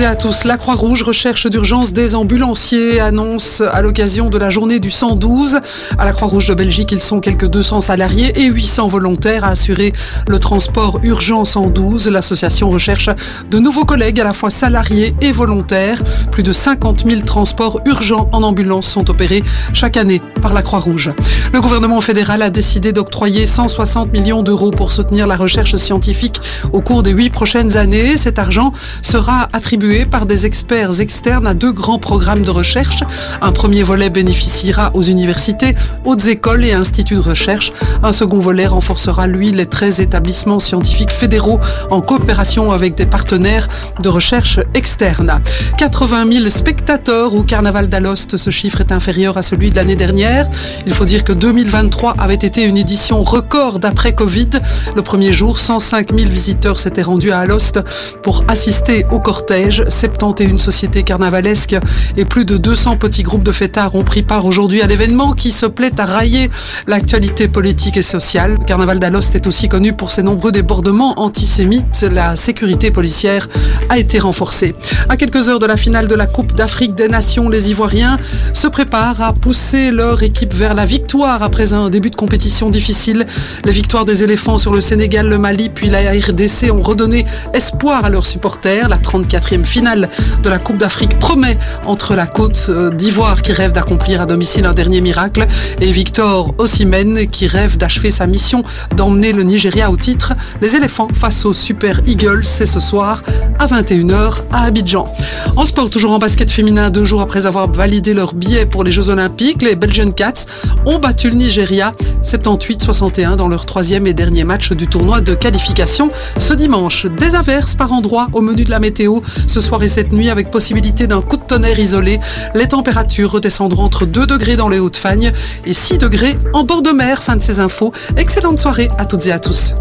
À tous. La Croix-Rouge recherche d'urgence des ambulanciers annonce à l'occasion de la journée du 112. À la Croix-Rouge de Belgique, ils sont quelques 200 salariés et 800 volontaires à assurer le transport urgent 112. L'association recherche de nouveaux collègues à la fois salariés et volontaires. Plus de 50 000 transports urgents en ambulance sont opérés chaque année par la Croix-Rouge. Le gouvernement fédéral a décidé d'octroyer 160 millions d'euros pour soutenir la recherche scientifique au cours des huit prochaines années. Cet argent sera attribué par des experts externes à deux grands programmes de recherche. Un premier volet bénéficiera aux universités, hautes écoles et instituts de recherche. Un second volet renforcera, lui, les 13 établissements scientifiques fédéraux en coopération avec des partenaires de recherche externes. 80 000 spectateurs au Carnaval d'Alost. Ce chiffre est inférieur à celui de l'année dernière. Il faut dire que 2023 avait été une édition record d'après Covid. Le premier jour, 105 000 visiteurs s'étaient rendus à Alost pour assister au cortège. 71 sociétés carnavalesques et plus de 200 petits groupes de fêtards ont pris part aujourd'hui à l'événement qui se plaît à railler l'actualité politique et sociale. Le carnaval d'Alost est aussi connu pour ses nombreux débordements antisémites. La sécurité policière a été renforcée. À quelques heures de la finale de la Coupe d'Afrique des Nations, les Ivoiriens se préparent à pousser leur équipe vers la victoire après un début de compétition difficile. Les victoires des éléphants sur le Sénégal, le Mali puis la RDC ont redonné espoir à leurs supporters. La 34e finale de la Coupe d'Afrique promet entre la côte euh, d'Ivoire qui rêve d'accomplir à domicile un dernier miracle et Victor Osimhen qui rêve d'achever sa mission d'emmener le Nigeria au titre. Les éléphants face aux Super Eagles, c'est ce soir à 21h à Abidjan. En sport, toujours en basket féminin, deux jours après avoir validé leur billet pour les Jeux Olympiques, les Belgian Cats ont battu le Nigeria 78-61 dans leur troisième et dernier match du tournoi de qualification ce dimanche. Des averses par endroits au menu de la météo ce soir et cette nuit avec possibilité d'un coup de tonnerre isolé. Les températures redescendront entre 2 degrés dans les Hautes-Fagnes et 6 degrés en bord de mer. Fin de ces infos. Excellente soirée à toutes et à tous.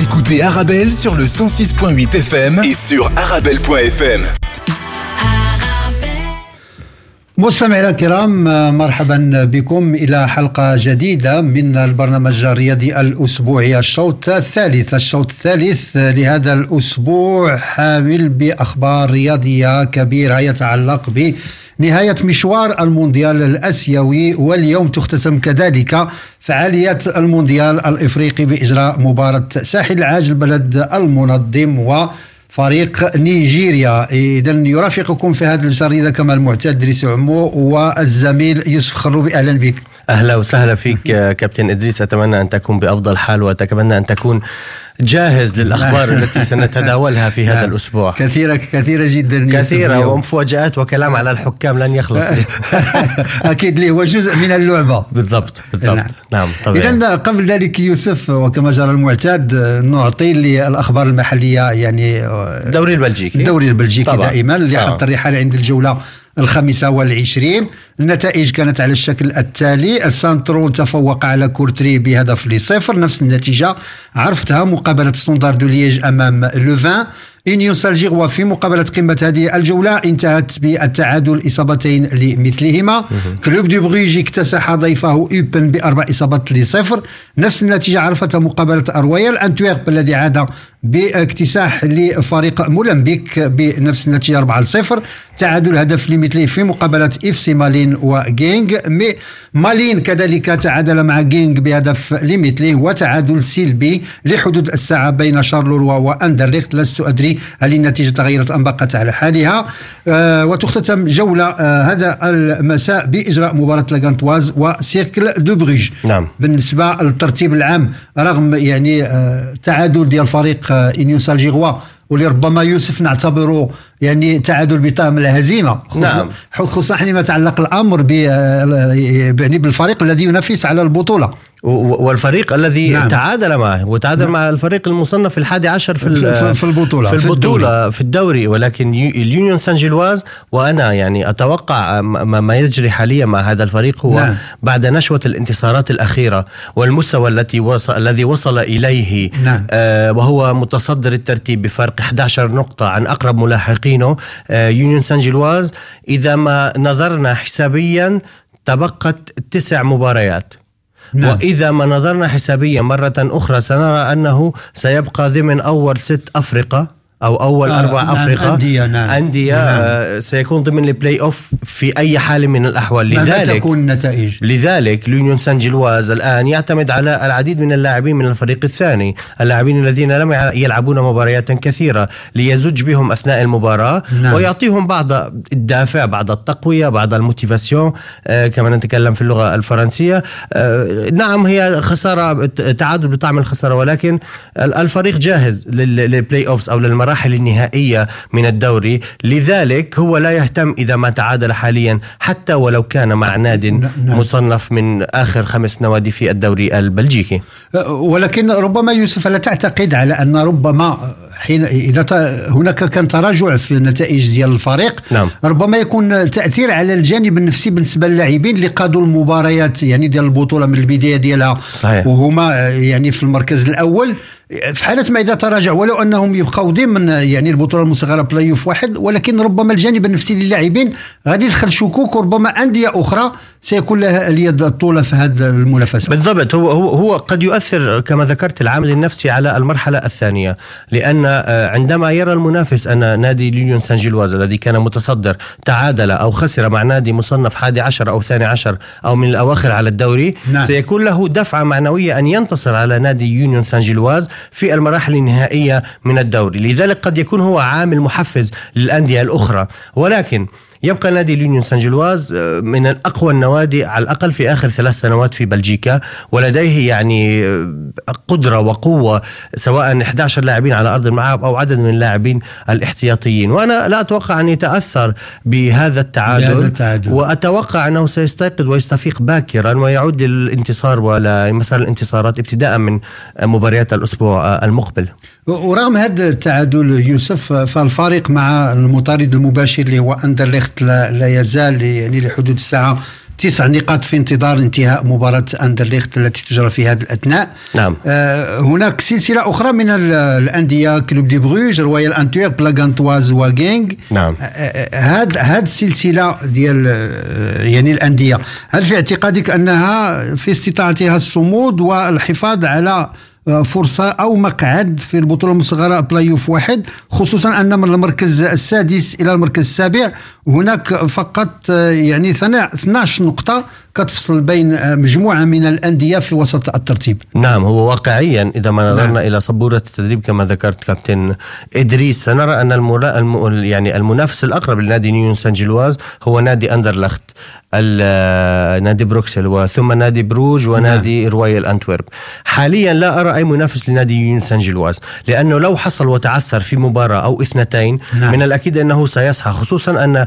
Écoutez Arabelle sur le 106.8 FM et sur arabelle.fm. مستمعينا الكرام مرحبا بكم إلى حلقة جديدة من البرنامج الرياضي الأسبوعي الشوط الثالث. الشوط الثالث لهذا الأسبوع حامل بأخبار رياضية كبيره يتعلق بنهاية مشوار المونديال الأسيوي واليوم تختتم كذلك فعالية المونديال الإفريقي بإجراء مباراة ساحل العاج البلد المنظم و فريق نيجيريا. اذا يرافقكم في هذه الجريده كما المعتاد ادريس عمو والزميل يوسف خروبي. أهلا بك. أهلا وسهلا فيك كابتن إدريس. أتمنى أن تكون بأفضل حال وأتمنى أن تكون جاهز للأخبار التي سنتداولها في هذا الأسبوع. كثيره كثيرة جدا كثيرة ومفاجات وكلام على الحكام لن يخلص. أكيد لي هو جزء من اللعبة. بالضبط بالضبط. نعم, نعم طبيعي. اذا قبل ذلك يوسف وكما جرى المعتاد نعطي للأخبار المحلية يعني الدوري البلجيكي. الدوري البلجيكي طبعا. دائما اللي حط الرحاله عند الجولة الخامسة والعشرين. النتائج كانت على الشكل التالي. السانترون تفوق على كورتري بهدف لصفر. نفس النتيجة عرفتها مقابلة ستاندار دو لييج أمام لوفان إنيون سان جيلواز في مقابلة قمة هذه الجولة انتهت بالتعادل إصابتين لمثلهما. كلوب دو بروج اكتسح ضيفه أوبن بأربع إصابات لصفر. نفس النتيجة عرفتها مقابلة أرويال أنتويرب الذي عاد باكتساح لفريق مولمبيك بنفس النتيجة 4 0 تعادل هدف لمثله في مقابلة إف سي مالين وجينغ مي مالين كذلك تعادل مع جينغ بهدف لمثله وتعادل سلبي لحدود الساعة بين شارلوروا واندرليخت لست أدري هل النتيجة تغيرت أم بقت على حالها. آه وتختتم جولة آه هذا المساء بإجراء مباراة لاغانتواز وسيركل دو بروج نعم. بالنسبة للترتيب العام رغم يعني آه تعادل ديال فريق انيوس الجيغوا واللي ربما يوسف نعتبره يعني تعادل بطعم الهزيمة نعم خصوصا حينما يتعلق الأمر يعني بالفريق الذي ينافس على البطولة والفريق الذي نعم. تعادل معه وتعادل نعم. مع الفريق المصنف الحادي عشر في, في, البطولة في البطولة في, في الدوري ولكن اليونيون سان جيلواز وأنا يعني أتوقع ما يجري حاليا مع هذا الفريق هو نعم. بعد نشوة الانتصارات الأخيرة والمستوى التي وصل الذي وصل إليه نعم. آه وهو متصدر الترتيب بفرق 11 نقطة عن أقرب ملاحقينه آه يونيون سان جيلواز. إذا ما نظرنا حسابيا تبقت تسع مباريات. نعم. وإذا ما نظرنا حسابيا مرة أخرى سنرى أنه سيبقى ضمن أول ست أفرقة أو أول آه أربع نعم أفرقة أندية نعم. أندية نعم. آه سيكون ضمن ال play off في أي حال من الأحوال. لذلك تكون النتائج؟ لذلك لونيون سان جيلواز الآن يعتمد على العديد من اللاعبين من الفريق الثاني اللاعبين الذين لم يلعبون مباريات كثيرة ليزج بهم أثناء المباراة نعم. ويعطيهم بعض الدافع بعض التقوية بعض ال motivation آه كما نتكلم في اللغة الفرنسية. آه نعم هي خسارة تعادل بطعم الخسارة ولكن الفريق جاهز لل play offs أو للمراحل المراحل النهائية من الدوري لذلك هو لا يهتم إذا ما تعادل حاليا حتى ولو كان مع ناد نعم. مصنف من آخر خمس نوادي في الدوري البلجيكي ولكن ربما يوسف لا تعتقد على أن ربما حين إذا هناك كان تراجع في النتائج ديال الفريق. نعم. ربما يكون تأثير على الجانب النفسي بالنسبة للاعبين اللي قادوا المباريات يعني ديال البطولة من البداية ديالها. صحيح. وهما يعني في المركز الأول. في حالة ما إذا تراجع ولو أنهم يبقاو ضمن يعني البطولة المصغرة play off واحد ولكن ربما الجانب النفسي للاعبين غادي يدخل شكوك وربما أندية أخرى سيكون لها اليد الطولة في هذه المنافسة. بالضبط. هو هو هو قد يؤثر كما ذكرت العامل النفسي على المرحلة الثانية لأن عندما يرى المنافس أن نادي ليون سان جيلواز الذي كان متصدر تعادل أو خسر مع نادي مصنف حادي عشر أو ثاني عشر أو من الأواخر على الدوري نعم. سيكون له دفعة معنوية أن ينتصر على نادي يونيون سان جيلواز في المراحل النهائية من الدوري لذلك قد يكون هو عامل محفز للأندية الأخرى ولكن يبقى نادي اليونيون سان جلواز آه، من اقوى النوادي على الأقل في آخر ثلاث سنوات في بلجيكا ولديه يعني آه، قدرة وقوة سواء 11 لاعبين على أرض الملعب أو عدد من اللاعبين الاحتياطيين وأنا لا أتوقع أن يتأثر بهذا التعادل, بهذا التعادل. وأتوقع أنه سيستيقظ ويستفيق باكرا ويعود للانتصار ولمسار الانتصارات ابتداء من مباريات الأسبوع المقبل ورغم هذا التعادل يوسف فالفريق مع المطارد المباشر اللي هو اندرليخت لا, لا يزال يعني لحدود الساعة تسع نقاط في انتظار انتهاء مباراة أندرليخت التي تجرى في هذا الأثناء. نعم. آه هناك سلسلة أخرى من الأندية كلوب دي بروج رويال أنتويرب لاغانتواز وغينغ. نعم. هاد هاد السلسلة ديال آه، يعني الأندية. هل في اعتقادك أنها في استطاعتها الصمود والحفاظ على فرصة أو مقعد في البطولة المصغرة play off واحد خصوصا أن من المركز السادس إلى المركز السابع هناك فقط يعني 12 نقطة كتفصل بين مجموعة من الأندية في وسط الترتيب نعم هو واقعيا إذا ما نظرنا نعم. إلى سبورة الترتيب كما ذكرت كابتن إدريس سنرى أن المرا... الم... يعني المنافس الأقرب لنادي يونيون سان جيلواز هو نادي أندرلخت نادي بروكسل وثم نادي بروج ونادي نعم. رويال أنتورب حاليا لا أرى أي منافس لنادي يونيون سان جيلواز لأنه لو حصل وتعثر في مباراة أو اثنتين نعم. من الأكيد أنه سيصحى خصوصا أن آه،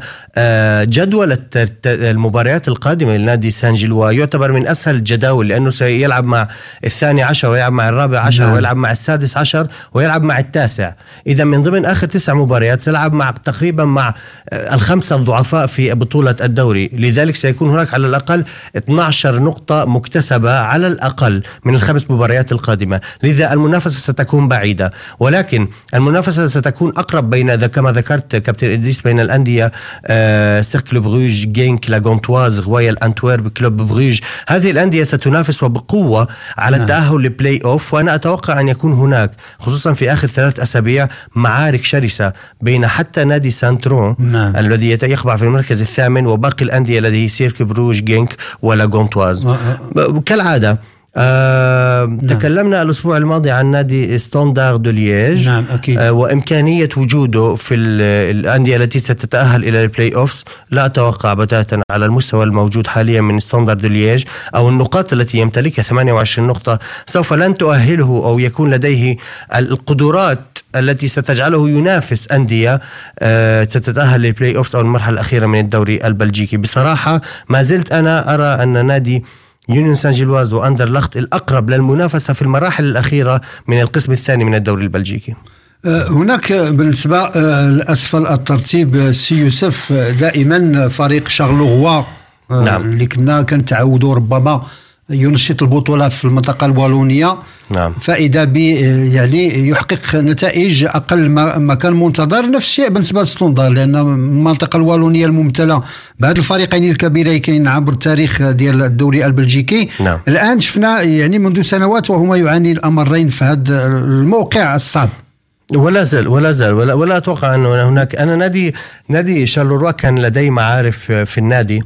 جدول المباريات القادمة لنادي سان جيلوا يعتبر من أسهل الجداول لأنه سيلعب مع الثاني عشر ويلعب مع الرابع عشر نعم. ويلعب مع السادس عشر ويلعب مع التاسع. إذا من ضمن آخر تسع مباريات سيلعب مع تقريبا مع آه، الخمسة الضعفاء في بطولة الدوري. لذلك سيكون هناك على الأقل 12 نقطة مكتسبة على الأقل من الخمس مباريات القادمة. لذا المنافسة ستكون بعيدة. ولكن المنافسة ستكون أقرب بين كما ذكرت كابتن إدريس بين الأندية آه سيركل بروج جينك لاغونتواز رويال أنتويرب كلوب بروج هذه الأندية ستنافس وبقوة على نعم. التأهل ل play off وأنا أتوقع أن يكون هناك خصوصا في آخر ثلاث أسابيع معارك شرسة بين حتى نادي سانترون نعم. الذي يقبع في المركز الثامن وباقي الأندية لديك سيركل بروج جينك ولا جونتواز آه، نعم. تكلمنا الأسبوع الماضي عن نادي ستوندار دو لييج. نعم أكيد. آه وإمكانية وجوده في الأندية التي ستتأهل إلى ال play offs لا أتوقع بتاتا على المستوى الموجود حاليا من ستوندار دو لييج أو النقاط التي يمتلكها. 28 نقطة. سوف لن تؤهله أو يكون لديه القدرات التي ستجعله ينافس أندية آه، ستتأهل لل play offs أو المرحلة الأخيرة من الدوري البلجيكي. بصراحة ما زلت أنا أرى أن نادي يونيون سان جيلواز وأندرلخت الأقرب للمنافسة في المراحل الأخيرة من القسم الثاني من الدوري البلجيكي. آه، هناك بالنسبة آه، لأسفل الترتيب سي يوسف دائما فريق شارلوغوا نعم. اللي كنا كنتعودوا ربما ينشط البطولة في المنطقة الوالونيه نعم. فإذا ب يعني يحقق نتائج أقل ما, كان منتظر نفس الشيء بالنسبة لستوندار لأن المنطقة الوالونيه الممثله بهذ الفريقين الكبيرين عبر التاريخ ديال الدوري البلجيكي نعم. الآن شفنا يعني منذ سنوات وهما يعاني الأمرين في هذا الموقع الصعب ولا زال ولا زال ولا, ولا أتوقع انه هناك أنا نادي نادي شارلوروا كان لدي معارف في النادي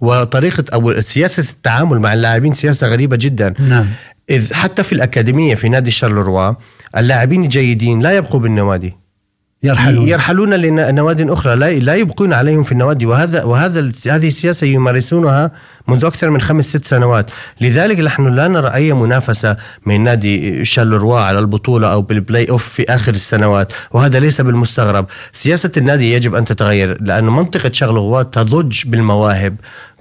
وطريقة أو سياسة التعامل مع اللاعبين سياسة غريبة جدا. نعم. إذ حتى في الأكاديمية في نادي شارلوروا اللاعبين الجيدين لا يبقوا بالنوادي. يرحلون. يرحلون لنواد أخرى. لا لا يبقون عليهم في النوادي. وهذا وهذا هذه السياسة يمارسونها منذ أكثر من خمس ست سنوات. لذلك نحن لا نرى أي منافسة من نادي شارلروا على البطولة أو بال play off في آخر السنوات. وهذا ليس بالمستغرب. سياسة النادي يجب أن تتغير لأن منطقة شارلروا تضج بالمواهب.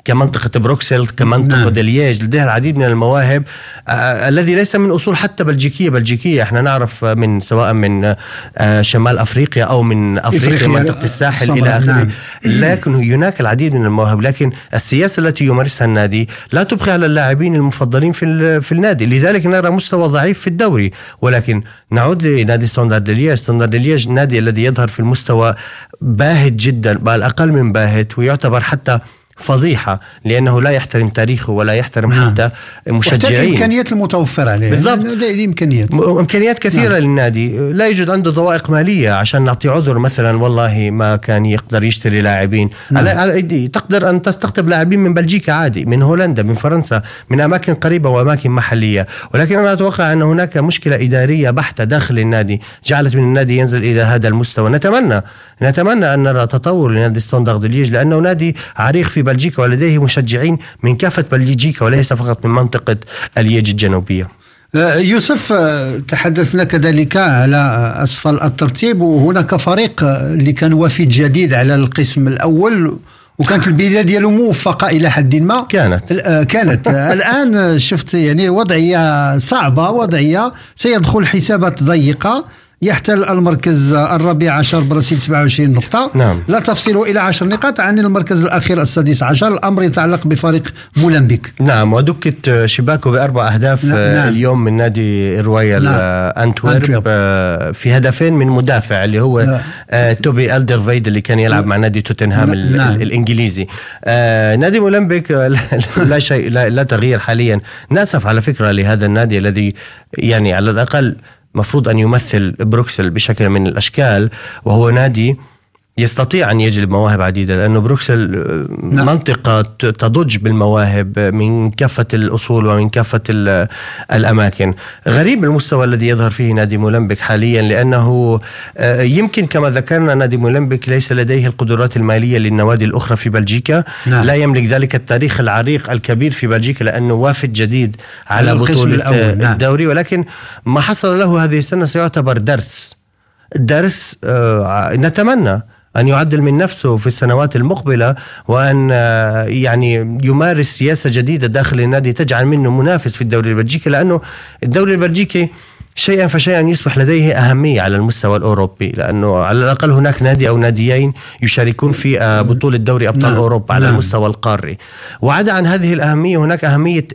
كمنطقة بروكسل كمنطقة نعم. دلياج لديها العديد من المواهب آه الذي ليس من أصول حتى بلجيكية. بلجيكية إحنا نعرف من سواء من آه شمال أفريقيا أو من أفريقيا, أفريقيا منطقة الساحل إلى آخره. نعم. لكن هناك العديد من المواهب لكن السياسة التي يمارسها النادي لا تبقي على اللاعبين المفضلين في في النادي. لذلك نرى مستوى ضعيف في الدوري. ولكن نعود لنادي ستاندرد دو لييج ستاندرد دو لييج النادي الذي يظهر في المستوى باهت جدا بل أقل من باهت ويعتبر حتى فضيحة لأنه لا يحترم تاريخه ولا يحترم نعم. حتى مشجعين الإمكانيات المتوفرة عليه بالضبط. دي امكانيات إمكانيات كثيرة نعم. للنادي. لا يوجد عنده ضوائق مالية عشان نعطي عذر مثلا والله ما كان يقدر يشتري لاعبين. نعم. على تقدر أن تستقطب لاعبين من بلجيكا عادي من هولندا من فرنسا من أماكن قريبة وأماكن محلية. ولكن أنا أتوقع أن هناك مشكلة إدارية بحتة داخل النادي جعلت من النادي ينزل إلى هذا المستوى. نتمنى نتمنى أن نرى تطور لنادي Standard Liège لأنه نادي عريق في بلجيكا ولديه مشجعين من كافة بلجيكا وليس فقط من منطقة لييج الجنوبية. أه، يوسف أه، تحدثنا كذلك على أسفل الترتيب وهناك فريق اللي كان وافد جديد على القسم الأول وكانت البدايه ديالو موفقة إلى حد ما. كانت. كانت. الآن شفت يعني وضعية صعبة وضعية سيدخل حسابات ضيقة. يحتل المركز الرابع عشر برصيد 27 نقطة نعم. لا تفصل إلى 10 نقاط عن المركز الأخير السادس عشر الأمر يتعلق بفريق مولمبيك نعم ودكت شباكه بأربع أهداف نعم. اليوم من نادي رويال نعم. أنتورب, أنتورب آه، في هدفين من مدافع اللي هو نعم. توبي ألدرفيد اللي كان يلعب نعم. مع نادي توتنهام نعم. الإنجليزي آه نادي مولمبيك لا شيء لا, لا تغيير حاليا نأسف على فكرة لهذا النادي الذي يعني على الأقل مفروض أن يمثل بروكسل بشكل من الأشكال وهو نادي يستطيع أن يجلب مواهب عديدة لأنه بروكسل نعم. منطقة تضج بالمواهب من كافة الأصول ومن كافة الأماكن غريب المستوى الذي يظهر فيه نادي مولمبيك حاليا لأنه آه، يمكن كما ذكرنا نادي مولمبيك ليس لديه القدرات المالية للنوادي الأخرى في بلجيكا نعم. لا يملك ذلك التاريخ العريق الكبير في بلجيكا لأنه وافد جديد على بطولة نعم. الدوري ولكن ما حصل له هذه السنة سيعتبر درس درس آه، نتمنى أن يعدل من نفسه في السنوات المقبلة وأن آه، يعني يمارس سياسة جديدة داخل النادي تجعل منه منافس في الدوري البلجيكي لأنه الدوري البلجيكي شيئا فشيئا يصبح لديه أهمية على المستوى الأوروبي لأنه على الأقل هناك نادي أو ناديين يشاركون في آه، بطولة دوري أبطال نعم. أوروبا على نعم. المستوى القاري وعدا عن هذه الأهمية هناك أهمية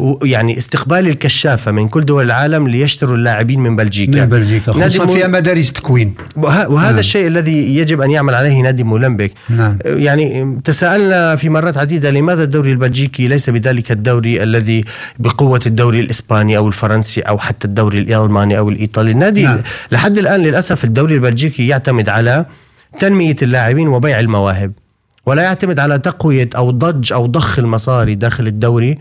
آه، يعني استقبال الكشافة من كل دول العالم ليشتروا اللاعبين من بلجيكا من بلجيكا خصوصا فيها مدارس تكوين وهذا نعم. الشيء الذي يجب أن يعمل عليه نادي مولمبيك نعم. يعني تساءلنا في مرات عديدة لماذا الدوري البلجيكي ليس بذلك الدوري الذي بقوة الدوري الإسباني أو الفرنسي أو حتى الدوري الألماني أو الإيطالي النادي نعم. لحد الآن للأسف الدوري البلجيكي يعتمد على تنمية اللاعبين وبيع المواهب ولا يعتمد على تقوية أو ضج أو ضخ المصاري داخل الدوري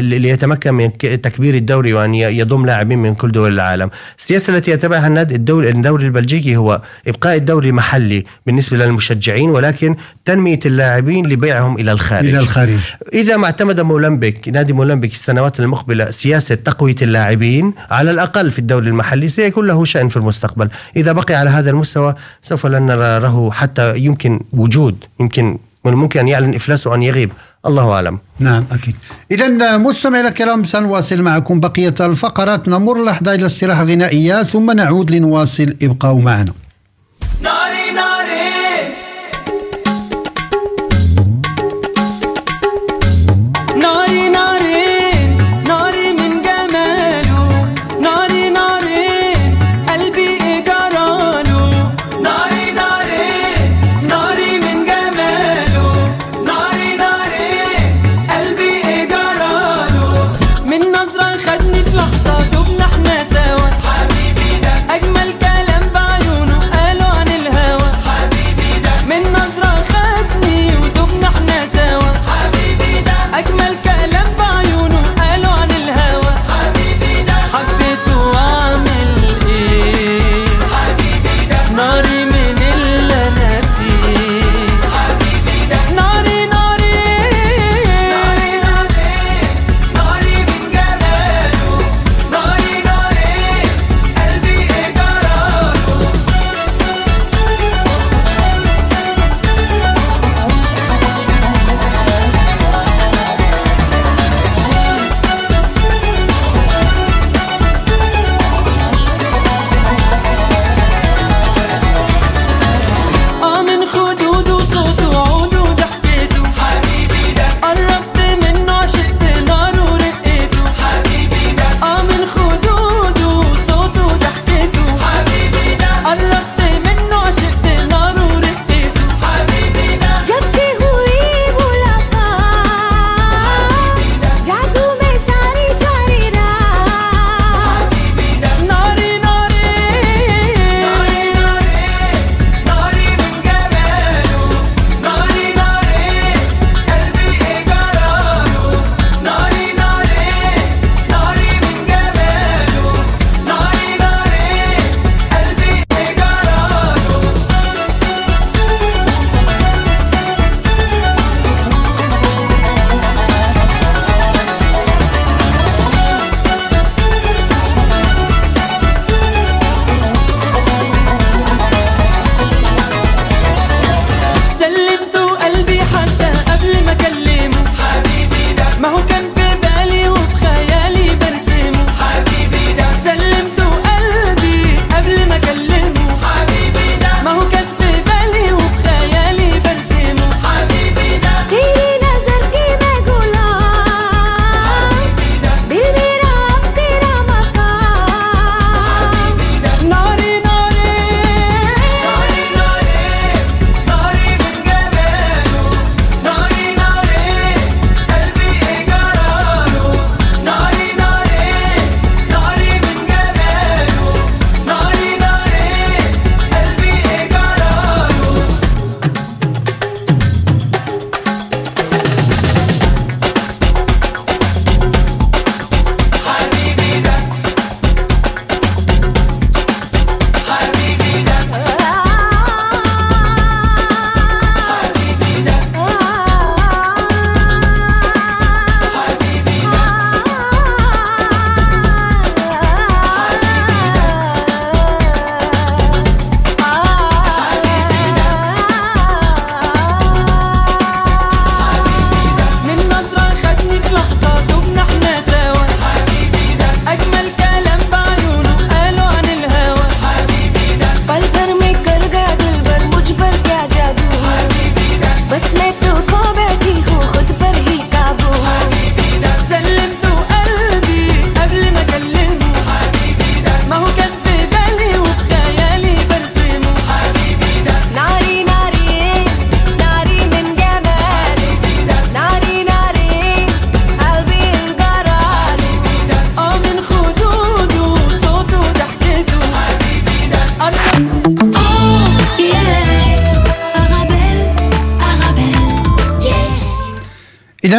ليتمكن من تكبير الدوري وأن يضم لاعبين من كل دول العالم. السياسة التي يتبعها النادي الدوري الدوري البلجيكي هو إبقاء الدوري محلي بالنسبة للمشجعين ولكن تنمية اللاعبين لبيعهم إلى الخارج. إلى الخارج. إذا ما اعتمد مولمبيك نادي مولمبيك السنوات المقبلة سياسة تقوية اللاعبين على الأقل في الدوري المحلي سيكون له شأن في المستقبل. إذا بقي على هذا المستوى سوف لن نرى له حتى يمكن وجود يمكن ممكن أن يعلن افلاسه وأن يغيب الله أعلم. نعم أكيد. إذا مستمعينا الكرام سنواصل معكم بقية الفقرات. نمر لحظة إلى استراحة غنائية ثم نعود لنواصل. ابقوا معنا.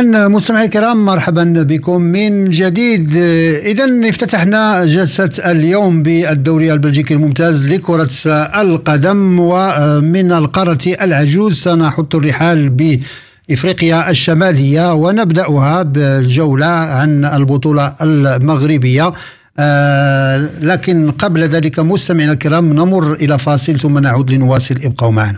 إذا مستمعي الكرام مرحبا بكم من جديد. إذا افتتحنا جلسة اليوم بالدوري البلجيكي الممتاز لكرة القدم ومن القارة العجوز سنحط الرحال ب افريقيا الشمالية ونبدأها بالجولة عن البطولة المغربية. آه لكن قبل ذلك مستمعينا الكرام نمر إلى فاصل ثم نعود لنواصل. ابقوا معنا.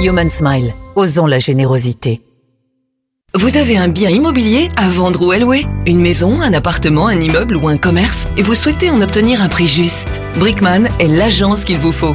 Human Smile, osons la générosité. Vous avez un bien immobilier à vendre ou à louer Une maison, un appartement, un immeuble ou un commerce? Et vous souhaitez en obtenir un prix juste? Brickman est l'agence qu'il vous faut.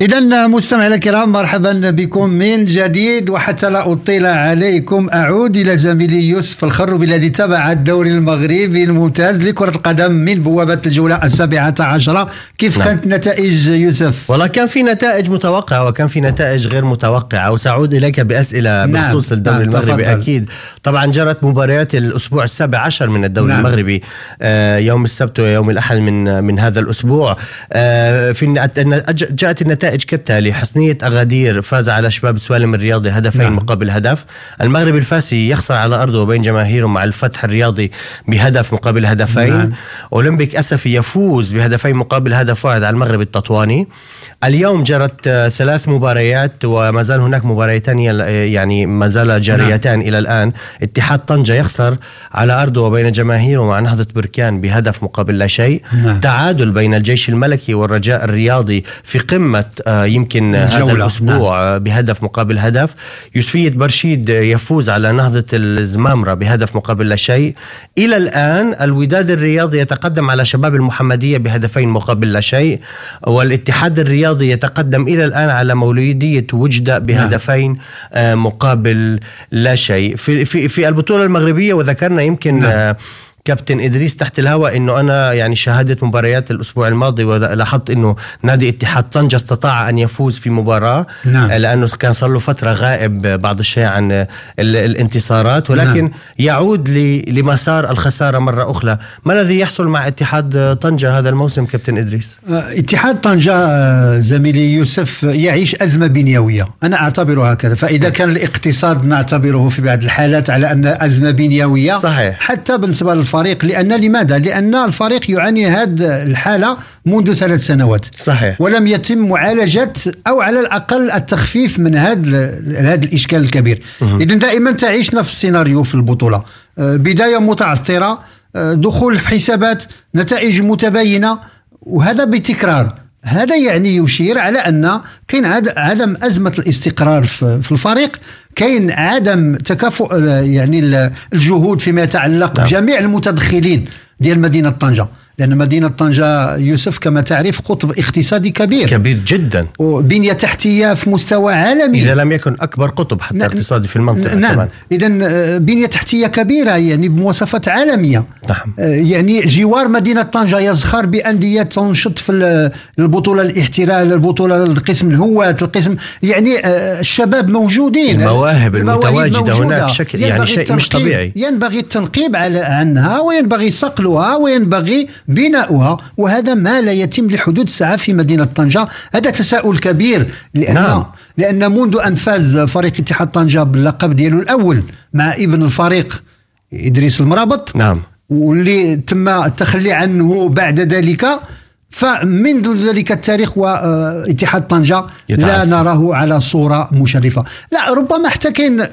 إذا مستمعينا الكرام مرحبا بكم من جديد وحتى لا أطيل عليكم أعود إلى زميلي يوسف الخروبي الذي تابع الدوري المغربي الممتاز لكرة القدم من بوابة الجولة السابعة عشرة كيف نعم. كانت نتائج يوسف؟ والله كان في نتائج متوقعة وكان في نتائج غير متوقعة وسأعود إليك بأسئلة نعم. بخصوص الدوري نعم. المغربي تفضل. أكيد طبعا جرت مباريات الأسبوع السابع عشر من الدوري نعم. المغربي آه يوم السبت ويوم الأحد من من هذا الأسبوع آه في جاءت النتائج النتائج كالتالي حصنية أغادير فاز على شباب سوالم الرياضي هدفين نعم. مقابل هدف المغرب الفاسي يخسر على أرضه وبين جماهيره مع الفتح الرياضي بهدف مقابل هدفين نعم. أولمبيك أسفي يفوز بهدفين مقابل هدف واحد على المغرب التطواني اليوم جرت ثلاث مباريات وما زال هناك مباريتان يعني ما زال جاريتان نعم. إلى الآن اتحاد طنجة يخسر على أرضه وبين جماهيره مع نهضة بركان بهدف مقابل لا شيء نعم. تعادل بين الجيش الملكي والرجاء الرياضي في آه، يمكن هذا الأسبوع نعم. بهدف مقابل هدف يوسفيه برشيد يفوز على نهضة الزمامرة بهدف مقابل لا شيء إلى الآن الوداد الرياضي يتقدم على شباب المحمدية بهدفين مقابل لا شيء والاتحاد الرياضي يتقدم إلى الآن على مولودية وجدة بهدفين نعم. مقابل لا شيء في, في, في البطولة المغربية وذكرنا يمكن نعم. كابتن إدريس تحت الهواء إنه أنا يعني شاهدت مباريات الأسبوع الماضي ولاحظت إنه نادي اتحاد طنجة استطاع أن يفوز في مباراة نعم. لأنه كان صار له فترة غائب بعض الشيء عن الانتصارات ولكن نعم. يعود لمسار الخسارة مرة أخرى. ما الذي يحصل مع اتحاد طنجة هذا الموسم كابتن إدريس؟ آه، اتحاد طنجة آه، زميلي يوسف يعيش أزمة بنيوية. أنا أعتبرها هكذا. فإذا كان الاقتصاد نعتبره في بعض الحالات على أن أزمة بنيوية صحيح. حتى بالنسبة الفريق. لأن لماذا؟ لأن الفريق يعاني هذه الحالة منذ ثلاث سنوات. صحيح. ولم يتم معالجة أو على الأقل التخفيف من هذا هذا الإشكال الكبير. إذا دائما تعيش نفس السيناريو في البطولة. آه، بداية متعثرة آه، دخول في حسابات نتائج متباينة وهذا بتكرار. هذا يعني يشير على أن كاين عدم أزمة الاستقرار في الفريق كاين عدم تكافؤ يعني الجهود فيما يتعلق نعم. بجميع المتدخلين ديال مدينة طنجة لأن مدينة طنجة يوسف كما تعرف قطب اقتصادي كبير. كبير جدا. وبنية تحتية في مستوى عالمي. إذا لم يكن أكبر قطب حتى اقتصادي في المنطقة نعم. إذا آه، بنية تحتية كبيرة يعني بمواصفات عالمية. نعم. آه، يعني جوار مدينة طنجة يزخر بأندية تنشط في البطولة الاحتلال البطولة القسم الهواة القسم يعني آه، الشباب موجودين. المواهب المتواجدة هناك شكل يعني شيء مش طبيعي. ينبغي التنقيب عنها وينبغي صقلها وينبغي بناؤها وهذا ما لا يتم لحدود ساعة في مدينة طنجة. هذا تساؤل كبير لأن نعم. لأن منذ أن فاز فريق اتحاد طنجة باللقب ديالو الأول مع ابن الفريق إدريس المرابط نعم. واللي تم التخلي عنه بعد ذلك. فمنذ ذلك التاريخ واتحاد طنجة. لا نراه على صورة مشرفة. لا ربما حتى كاين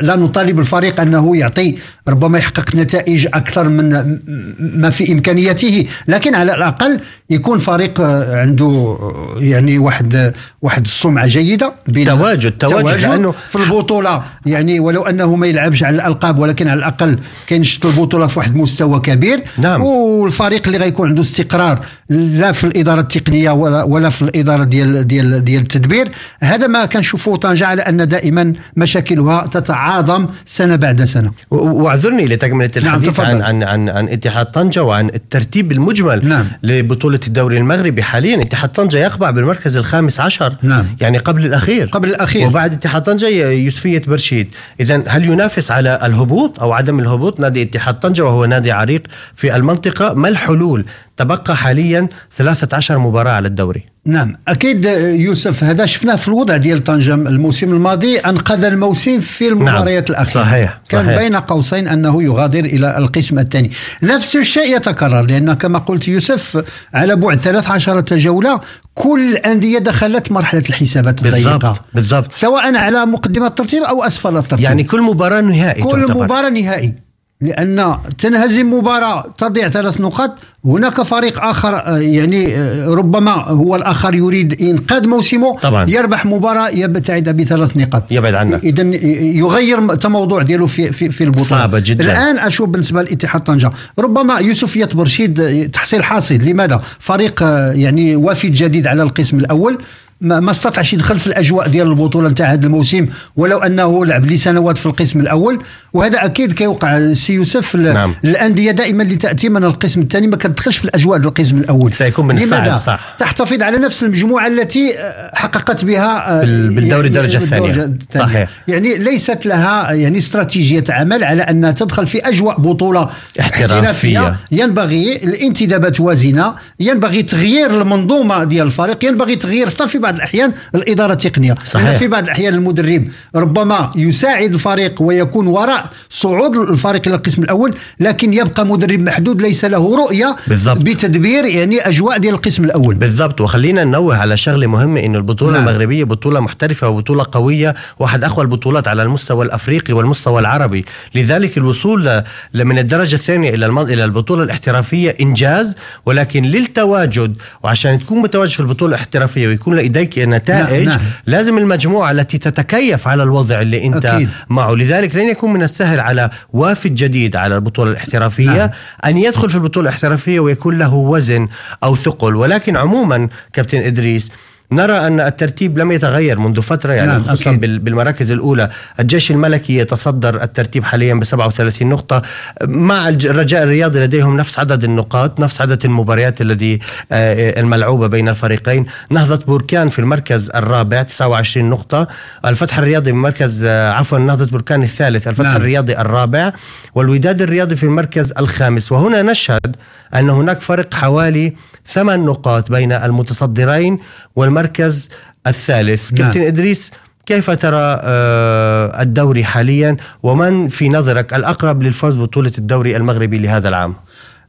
لا نطالب الفريق أنه يعطي ربما يحقق نتائج أكثر من ما في امكانياته لكن على الأقل يكون فريق عنده يعني واحد واحد السمعة جيدة تواجد تواجد, لأنه في البطولة. يعني ولو أنه ما يلعبش على الألقاب ولكن على الأقل كينشط البطولة في واحد مستوى كبير. نعم. والفريق اللي غيكون عنده استقرار لا في الإدارة التقنية ولا ولا في الإدارة ديال ديال ديال التدبير. هذا ما كنشوفوا طنجة على أن دائما مشاكلها تتعاظم سنة بعد سنة. واعذرني لتكملة نعم، الحديث نعم عن, عن عن عن اتحاد طنجة وعن الترتيب المجمل نعم. لبطولة الدوري المغربي. حاليا اتحاد طنجة يقبع بالمركز الخامس عشر نعم. يعني قبل الأخير. قبل الأخير. وبعد اتحاد طنجة يوسفية برشيد. اذا هل ينافس على الهبوط أو عدم الهبوط؟ نادي اتحاد طنجة وهو نادي عريق في المنطقة. ما الحلول تبقى حاليا 13 مباراة على الدوري نعم أكيد يوسف هذا شفناه في الوضع ديال طنجة الموسم الماضي أنقذ الموسم في المباريات نعم. الأخيرة صحيح. كان صحيح. بين قوسين أنه يغادر إلى القسم الثاني نفس الشيء يتكرر لأن كما قلت يوسف على بعد 13 جولة كل الأندية دخلت مرحلة الحسابات الضيقة بالضبط سواء على مقدمة الترتيب أو أسفل الترتيب يعني كل مباراة نهائي كل تعتبر. مباراة نهائي لأن تنهزم مباراة تضيع ثلاث نقاط. هناك فريق آخر آه، يعني آه، ربما هو الآخر يريد إنقاذ موسمه. طبعا. يربح مباراة يبتعد بثلاث نقاط. يبعد عنها إذا يغير التموضوع ديالو في في, في البطولة. صعبة جدا. الآن أشوف بالنسبة لإتحاد طنجة ربما يوسفية برشيد آه، تحصيل حاصل. لماذا؟ فريق يعني وافد جديد على القسم الأول. ما, ما استطاعش يدخل في الأجواء ديال البطولة نتاع هذا الموسم ولو أنه لعب لسنوات في القسم الأول وهذا أكيد كيوقع سي يوسف نعم. الانديه دائما اللي تأتي من القسم الثاني ما كتدخلش في الأجواء ديال القسم الأول. سيكون من الصعب صح. تحتفظ على نفس المجموعة التي حققت بها بالدوري الدرجة الثانية. صحيح. يعني ليست لها يعني استراتيجية عمل على انها تدخل في أجواء بطولة احترافية. ينبغي الانتدابات وازنة ينبغي تغيير المنظومة ديال الفريق ينبغي تغيير حتى في بعض الأحيان الإدارة التقنيه صحيح. في بعض الأحيان المدرب ربما يساعد الفريق ويكون وراء صعود الفريق إلى القسم الأول لكن يبقى مدرب محدود ليس له رؤية بالضبط. بتدبير يعني أجواء ديال القسم الأول بالضبط وخلينا ننوه على شغلة مهمة إنه البطولة نعم. المغربية بطولة محترفة وبطولة قوية واحد أقوى البطولات على المستوى الأفريقي والمستوى العربي لذلك الوصول من الدرجة الثانية إلى إلى البطولة الاحترافية إنجاز ولكن للتواجد وعشان تكون متواجد في البطولة الاحترافية ويكون لديك نتائج نعم. لازم المجموعة التي تتكيف على الوضع اللي انت أكيد. معه لذلك لن يكون من السهل على وافد جديد على البطولة الاحترافية نعم. أن يدخل في البطولة الاحترافية ويكون له وزن أو ثقل ولكن عموما كابتن إدريس نرى أن الترتيب لم يتغير منذ فترة يعني نعم خصوصا أكيد. بالمراكز الأولى. الجيش الملكي يتصدر الترتيب حاليا ب 37 نقطة. مع الرجاء الرياضي لديهم نفس عدد النقاط نفس عدد المباريات الذي آه، الملعوبة بين الفريقين. نهضة بركان في المركز الرابع 29 نقطة. الفتح الرياضي بمركز آه، عفوا نهضة بركان الثالث الفتح نعم. الرياضي الرابع. والوداد الرياضي في المركز الخامس. وهنا نشهد أن هناك فرق حوالي ثمان نقاط بين المتصدرين والمركز الثالث. نعم. كابتن إدريس كيف ترى آه، الدوري حاليا؟ ومن في نظرك الأقرب للفوز ببطولة الدوري المغربي لهذا العام؟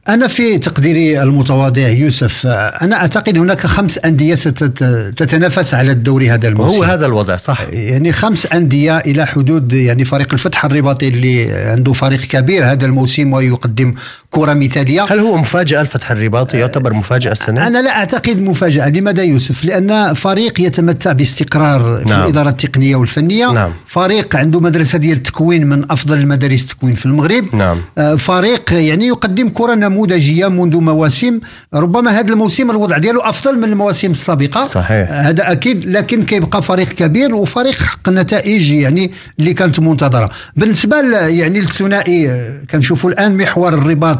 أنا في تقديري المتواضع يوسف أنا أعتقد هناك خمس أندية ستتنافس على الدوري هذا الموسم. هو هذا الوضع صح. يعني خمس أندية إلى حدود يعني فريق الفتح الرباطي اللي عنده فريق كبير هذا الموسم ويقدم كرة مثالية هل هو مفاجأة الفتح الرباطي يعتبر مفاجأة السنة؟ أنا لا أعتقد مفاجأة لماذا يوسف؟ لأن فريق يتمتع باستقرار في نعم. الإدارة التقنية والفنية نعم. فريق عنده مدرسة ديال التكوين من أفضل المدارس التكوين في المغرب نعم. فريق يعني يقدم كرة نموذجية منذ مواسم ربما هذا الموسم الوضع ديالو أفضل من المواسم السابقة صحيح هذا أكيد لكن كيبقى فريق كبير وفريق حق النتائج يعني اللي كانت منتظرة بالنسبة يعني الثنائي كنشوفوا الآن محور الرباط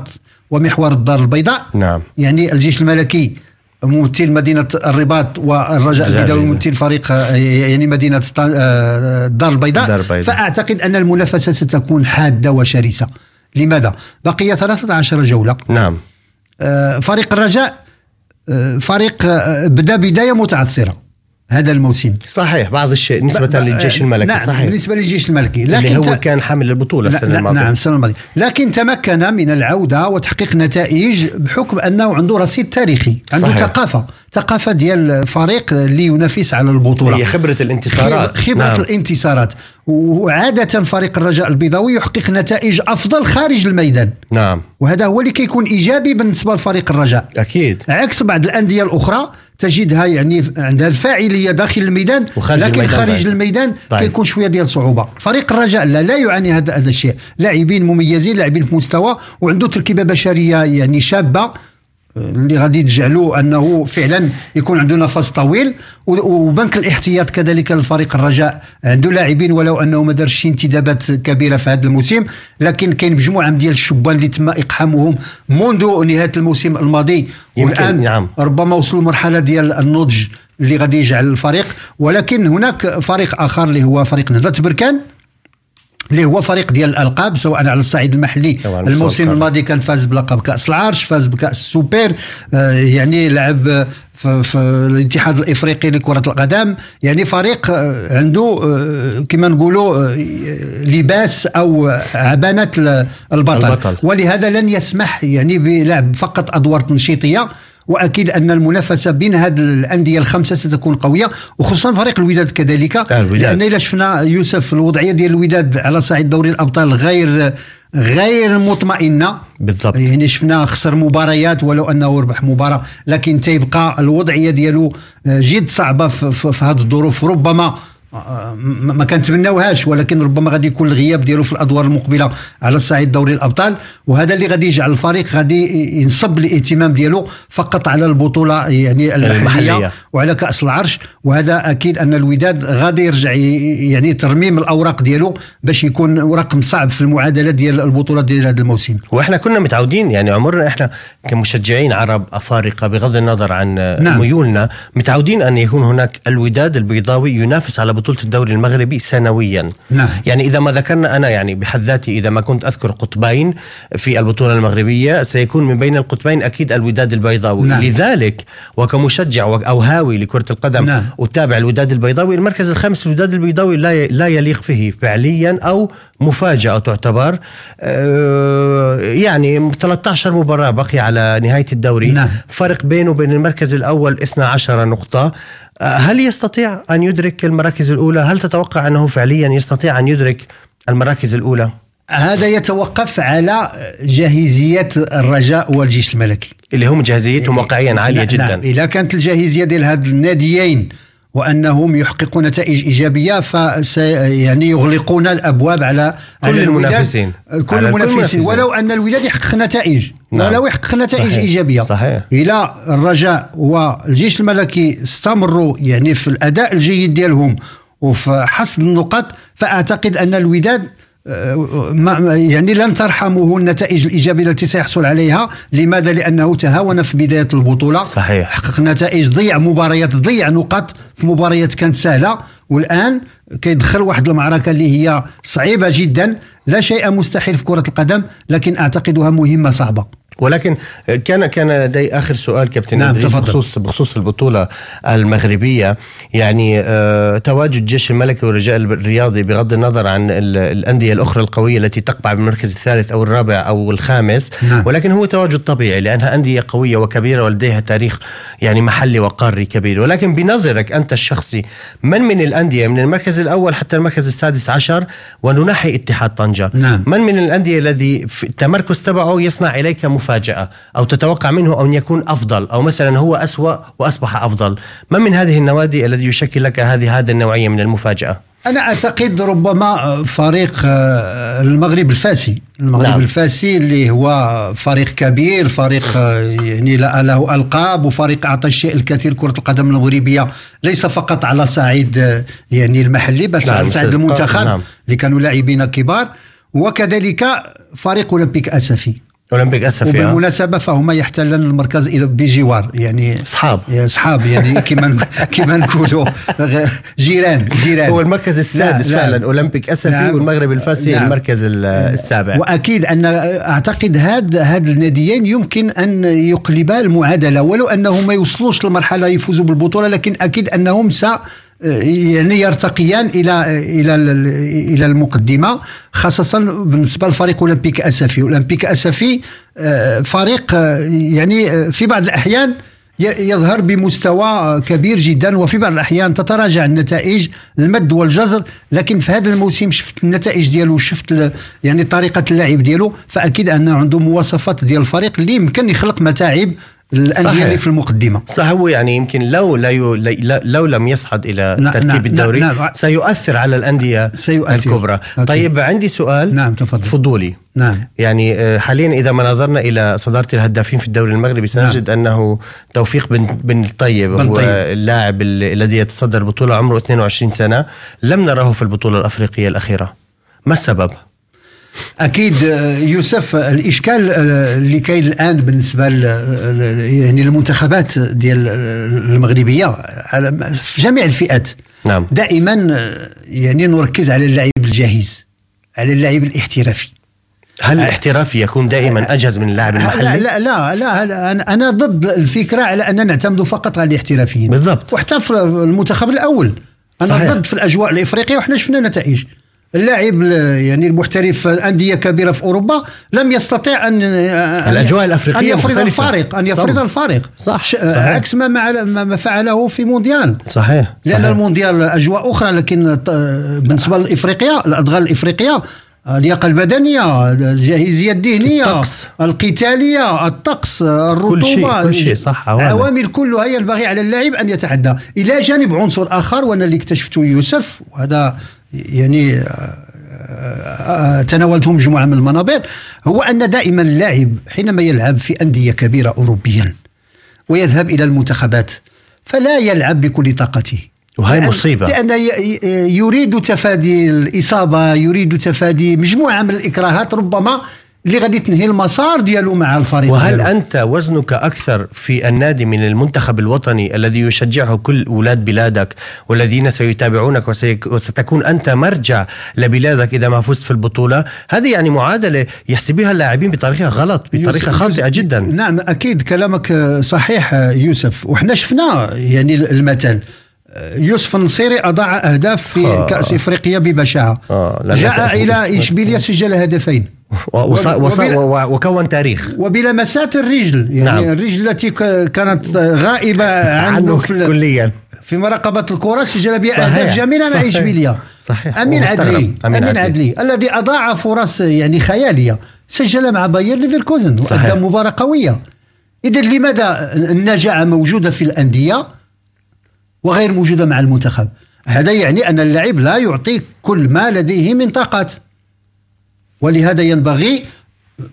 ومحور الدار البيضاء. نعم. يعني الجيش الملكي ممثل مدينة الرباط والرجاء البيضاوي ممثل فريق يعني مدينة الدار البيضاء. فأعتقد أن المنافسة ستكون حادة وشرسة. لماذا؟ بقي 13 جولة. نعم. فريق الرجاء فريق بدأ بداية متعثرة. هذا الموسم. صحيح بعض الشيء نسبة للجيش الملكي نعم صحيح. بالنسبة للجيش الملكي. لكن اللي هو. كان حامل البطولة السنة الماضية. نعم السنة الماضية. لكن تمكن من العودة وتحقيق نتائج بحكم أنه عنده رصيد تاريخي عنده صحيح. ثقافة. ثقافة ديال فريق اللي ينافس على البطولة. هي خبرة الانتصارات. خبرة نعم. الانتصارات. وعادة فريق الرجاء البيضاوي يحقق نتائج أفضل خارج الميدان. نعم. وهذا هو اللي كيكون إيجابي بالنسبة لفريق الرجاء. أكيد. عكس بعض الأندية الأخرى تجدها يعني عندها الفاعلية داخل الميدان وخارج لكن الميدان خارج طيب. الميدان طيب. كيكون شوية ديال صعوبة. فريق الرجاء لا لا يعاني هذا هذا الشيء. لاعبين مميزين لاعبين في مستوى وعنده تركيبة بشرية يعني شابة. اللي غادي تجعلوا أنه فعلا يكون عنده نفس طويل وبنك الاحتياط كذلك للفريق الرجاء عنده لاعبين ولو أنه ما دارش انتدابات كبيرة في هذا الموسم لكن كاين مجموعة ديال الشبان اللي تم اقحامهم منذ نهاية الموسم الماضي والآن نعم. ربما وصلوا لمرحلة ديال النضج اللي غادي يجعل الفريق ولكن هناك فريق آخر اللي هو فريق نهضة بركان اللي هو فريق ديال الألقاب سواء على الصعيد المحلي الموسم الماضي كان فاز بلقب كأس العرش فاز بكأس السوبر آه يعني لعب في, في الاتحاد الإفريقي لكرة القدم. يعني فريق آه، عنده آه كما نقولوا آه، لباس أو عبانه البطل, البطل. ولهذا لن يسمح يعني بلعب فقط أدوار تنشيطية. وأكيد أن المنافسة بين هذه الأندية الخمسة ستكون قوية وخصوصا فريق الوداد كذلك. آه، الوداد. لأن إلا شفنا يوسف الوضعية ديال الوداد على صعيد دوري الأبطال غير غير مطمئنة. بالضبط. يعني شفنا خسر مباريات ولو أنه ربح مباراة لكن تيبقى الوضعية ديالو جد صعبة في, في هذه الظروف. ربما ما كنتمناوهاش ولكن ربما غادي يكون الغياب ديالو في الأدوار المقبلة على الصعيد دوري الأبطال وهذا اللي غادي يجعل الفريق غادي ينصب الاهتمام ديالو فقط على البطولة يعني المحليه, المحلية. وعلى كأس العرش وهذا أكيد أن الوداد غادي يرجع يعني ترميم الأوراق ديالو باش يكون رقم صعب في المعادلة ديال البطولة ديال هذا الموسم وإحنا كنا متعودين يعني عمرنا إحنا كمشجعين عرب أفارقة بغض النظر عن نعم. ميولنا متعودين أن يكون هناك الوداد البيضاوي ينافس على بطولة الدوري المغربي سنويا نعم. يعني إذا ما ذكرنا أنا يعني بحد ذاتي إذا ما كنت أذكر قطبين في البطولة المغربية سيكون من بين القطبين أكيد الوداد البيضاوي نعم. لذلك وكمشجع أو هاوي لكرة القدم نعم. أتابع الوداد البيضاوي المركز الخامس الوداد البيضاوي لا لا يليق فيه فعليا أو مفاجأة تعتبر آه، يعني 13 مباراة بقي على نهاية الدوري نعم. فرق بينه وبين المركز الأول 12 نقطة هل يستطيع أن يدرك المراكز الأولى؟ هل تتوقع أنه فعليا يستطيع أن يدرك المراكز الأولى؟ هذا يتوقف على جاهزية الرجاء والجيش الملكي اللي هم جاهزيتهم واقعيا عالية جدا نعم. إذا كانت الجاهزية ديال هاد الناديين وأنهم يحققون نتائج إيجابية فس يعني يغلقون الأبواب على كل المنافسين. كل المنافسين. ولو أن الوداد يحقق نتائج. نعم. ولو يحقق نتائج صحيح. إيجابية. صحيح. إلى الرجاء والجيش الملكي استمروا يعني في الأداء الجيد ديالهم. وفي حصد النقاط فأعتقد أن الوداد يعني لن ترحمه النتائج الإيجابية التي سيحصل عليها. لماذا؟ لأنه تهاون في بداية البطولة. صحيح. حقق نتائج ضيع مباريات ضيع نقاط في مباريات كانت سهلة. والآن كيدخل واحد المعركة اللي هي صعيبة جدا. لا شيء مستحيل في كرة القدم لكن أعتقدها مهمة صعبة. ولكن كان كان لدي آخر سؤال كابتن نعم بخصوص بخصوص البطولة المغربية. يعني آه تواجد جيش الملكي والرجاء الرياضي بغض النظر عن الأندية الأخرى القوية التي تقبع بالمركز الثالث أو الرابع أو الخامس نعم. ولكن هو تواجد طبيعي لأنها أندية قوية وكبيرة ولديها تاريخ يعني محلي وقاري كبير. ولكن بنظرك أنت الشخصي من من الأندية من المركز الأول حتى المركز السادس عشر وننحي اتحاد طنجة. نعم. من من الأندية الذي التمركز تبعه يصنع إليك مفاجاه أو تتوقع منه أن يكون أفضل أو مثلا هو أسوأ وأصبح أفضل من من هذه النوادي الذي يشكل لك هذه هذه النوعية من المفاجأة أنا أعتقد ربما فريق المغرب الفاسي المغرب نعم. الفاسي اللي هو فريق كبير فريق يعني له ألقاب وفريق أعطى الشيء الكثير كرة القدم المغربيه ليس فقط على صعيد يعني المحلي بل نعم. على صعيد المنتخب نعم. اللي كانوا لاعبين كبار وكذلك فريق أولمبيك آسفي أولمبيك اسفي وبالمناسبة فهما يحتلن المركز بجوار يعني أصحاب. أصحاب يعني كما كما نقولوا. جيران جيران. هو المركز السادس لا فعلا لا أولمبيك أسفي لا والمغرب الفاسي لا المركز السابع. وأكيد أن أعتقد هاد هاد الناديين يمكن أن يقلبا المعادلة ولو أنهم ما يوصلوش لمرحلة يفوزوا بالبطولة لكن أكيد أنهم س يعني يرتقيان إلى إلى إلى المقدمة خاصة بالنسبة للفريق أولمبيك أسفي. أولمبيك أسفي آه، فريق آه، يعني آه، في بعض الأحيان يظهر بمستوى كبير جدا وفي بعض الأحيان تتراجع النتائج المد والجزر لكن في هذا الموسم شفت النتائج ديالو شفت يعني طريقة اللعب ديالو فأكيد انه عنده مواصفات ديال الفريق اللي يمكن يخلق متاعب الأندية اللي في المقدمة. صح هو يعني يمكن لو لا يو لو لم يصعد إلى نعم ترتيب نعم الدوري نعم. سيؤثر على الأندية سيؤثر. الكبرى. okay. طيب عندي سؤال نعم تفضل. فضولي. نعم. يعني آه، حاليا إذا ما نظرنا إلى صدارة الهدافين في الدوري المغربي سنجد نعم. أنه توفيق بن بن الطيب هو طيب. اللاعب الذي يتصدر البطوله عمره 22 سنة لم نراه في البطولة الأفريقية الأخيرة. ما السبب؟ أكيد آه، يوسف الإشكال آه، اللي كاين الآن بالنسبة يعني المنتخبات ديال المغربية على في جميع الفئات. نعم. دائما آه، يعني نركز على اللاعب الجاهز على اللاعب الاحترافي. هل الاحترافي يكون دائما أجهز من اللاعب المحلي؟ لا لا لا, لا أنا ضد الفكرة على أن نعتمد فقط على الاحترافيين. بالضبط. وحتى في المنتخب الأول. أنا صحيح. ضد في الأجواء الإفريقية وحنا شفنا نتائج. اللاعب يعني المحترف انديه كبيره في أوروبا لم يستطيع ان الأجواء الأفريقية أن يفرض الفارق أن يفرض الفارق. صح, صحيح. عكس ما ما فعله في مونديال. صحيح. لأن صحيح. المونديال أجواء أخرى لكن بالنسبة لافريقيا الأدغال الإفريقية اللياقة البدنية الجاهزية الذهنية الطقس. القتالية الطقس الرطوبه كل شيء كل شيء صح عوامل كلها ينبغي على اللاعب أن يتحدى. إلى جانب عنصر آخر وأنا اللي اكتشفته يوسف وهذا يعني آه، آه، تناولته مجموعة من المنابر هو أن دائما اللاعب حينما يلعب في أندية كبيرة اوروبيا ويذهب إلى المنتخبات فلا يلعب بكل طاقته. وهي مصيبة. لأن يريد تفادي الإصابة يريد تفادي مجموعة من الإكراهات ربما اللي غادي تنهي المسار ديالو مع الفريق وهل ديالو. أنت وزنك أكثر في النادي من المنتخب الوطني الذي يشجعه كل أولاد بلادك والذين سيتابعونك وستكون أنت مرجع لبلادك إذا ما فزت في البطولة؟ هذه يعني معادلة يحسبها اللاعبين بطريقة غلط بطريقة خاطئة جدا. نعم أكيد كلامك صحيح يوسف. وحنا شفنا يعني المثل. يوسف النصيري أضاع أهداف في آه. كأس إفريقيا ببشاعة. آه. جاء إلى إشبيليا سجل هدفين. وكون تاريخ. وبلمسات الرجل يعني نعم. الرجل التي كانت غائبة عنه في كليا. في مراقبة الكرة سجل بها أهداف جميلة مع إشبيلية. صحيح. أمين عدلي. أمين, أمين عدلي. عدلي. الذي أضاع فرص يعني خيالية. سجل مع باير ليفركوزن. وأدى مباراة قوية. إذا لماذا النجاعة موجودة في الأندية وغير موجودة مع المنتخب؟ هذا يعني أن اللاعب لا يعطي كل ما لديه من طاقات. ولهذا ينبغي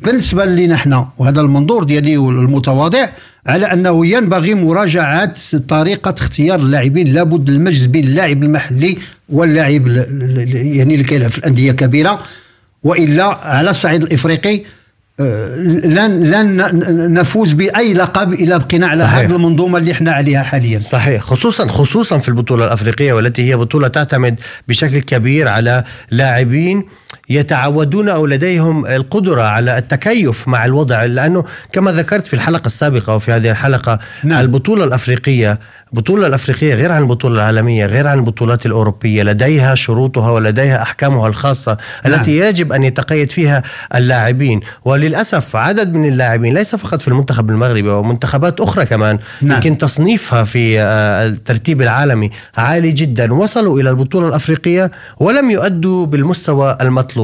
بالنسبة لنا إحنا وهذا المنظور ديالي المتواضع على أنه ينبغي مراجعة طريقة اختيار اللاعبين. لابد المجز بين اللاعب المحلي واللاعب يعني اللي كيلعب في الأندية كبيرة وإلا على الصعيد الإفريقي آه، لن لن نفوز بأي لقب إلا بقينا على هذه المنظومة اللي إحنا عليها حاليا. صحيح. خصوصا خصوصا في البطولة الأفريقية والتي هي بطولة تعتمد بشكل كبير على لاعبين يتعودون أو لديهم القدرة على التكيف مع الوضع لأنه كما ذكرت في الحلقة السابقة وفي هذه الحلقة نعم. البطولة الأفريقية البطولة الأفريقية غير عن البطولة العالمية غير عن البطولات الأوروبية لديها شروطها ولديها أحكامها الخاصة نعم. التي يجب أن يتقيد فيها اللاعبين وللأسف عدد من اللاعبين ليس فقط في المنتخب المغربي ومنتخبات أخرى كمان نعم. يمكن تصنيفها في آه، الترتيب العالمي عالي جدا وصلوا إلى البطولة الأفريقية ولم يؤدوا بالمستوى المطلوب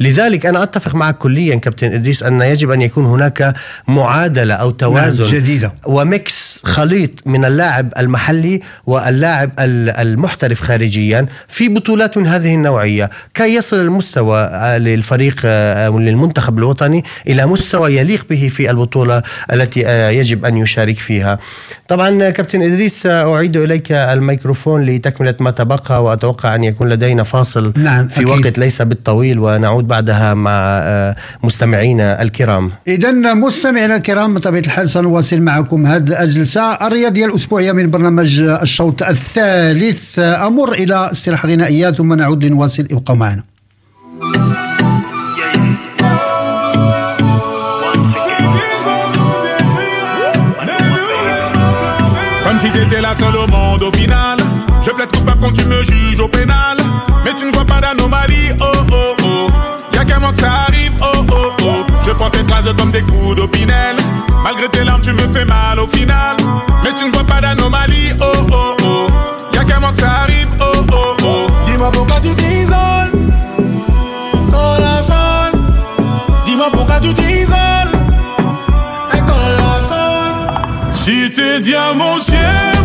لذلك أنا أتفق معك كليا كابتن إدريس أن يجب أن يكون هناك معادلة أو توازن نعم جديدة. وميكس خليط من اللاعب المحلي واللاعب المحترف خارجيا في بطولات من هذه النوعية. كي يصل المستوى آه، للفريق آه، للمنتخب الوطني إلى مستوى يليق به في البطولة التي آه، يجب أن يشارك فيها. طبعا كابتن إدريس أعيد إليك الميكروفون لتكملة ما تبقى وأتوقع أن يكون لدينا فاصل نعم في أكيد. وقت ليس بالطويل. ونعود بعدها مع مستمعينا الكرام. إذا مستمعينا الكرام بطبيعة الحال سنواصل معكم هذه الجلسة الرياضية الأسبوعية من برنامج الشوط الثالث. أمر إلى استراحة غنائية ثم نعود لنواصل. ابقوا معنا. Comme si t'étais la seule au monde au final. Je plaide coupable quand tu me juges au pénal. Mais tu ne vois pas d'anomalie, oh oh oh. Y'a qu'un moment que ça arrive, oh oh oh. Je prends tes phrases comme des coups d'opinel. Malgré tes larmes, tu me fais mal au final. Mais tu ne vois pas d'anomalie, oh oh oh. Y'a qu'un moment que ça arrive, oh oh oh. Dis-moi pourquoi tu t'isoles. Corazon. Dis-moi pourquoi tu t'isoles. Si tes diamants siempre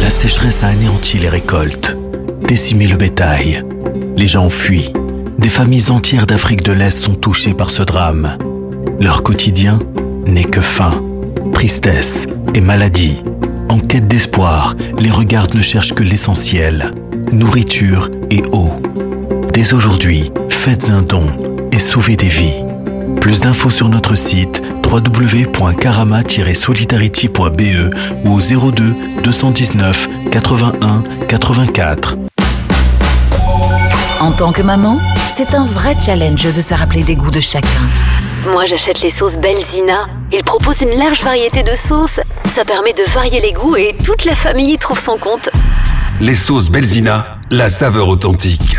La sécheresse a anéanti les récoltes, décimé le bétail. Les gens fuient. Des familles entières d'Afrique de l'Est sont touchées par ce drame. Leur quotidien n'est que faim, tristesse et maladie. En quête d'espoir, les regards ne cherchent que l'essentiel, nourriture et eau. Dès aujourd'hui, faites un don et sauvez des vies. Plus d'infos sur notre site www.karama-solidarity.be ou au 02 219 81 84. En tant que maman, c'est un vrai challenge de se rappeler des goûts de chacun. Moi, j'achète les sauces Belzina. Ils proposent une large variété de sauces. Ça permet de varier les goûts et toute la famille y trouve son compte. Les sauces Belzina, la saveur authentique.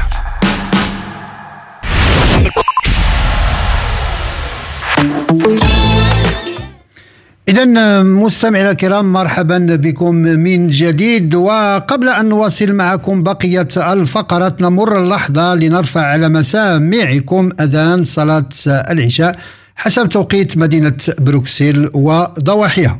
إذا مستمعينا الكرام مرحبا بكم من جديد. وقبل أن نواصل معكم بقية الفقرات نمر اللحظة لنرفع على مسامعكم أذان صلاة العشاء حسب توقيت مدينة بروكسل وضواحيها.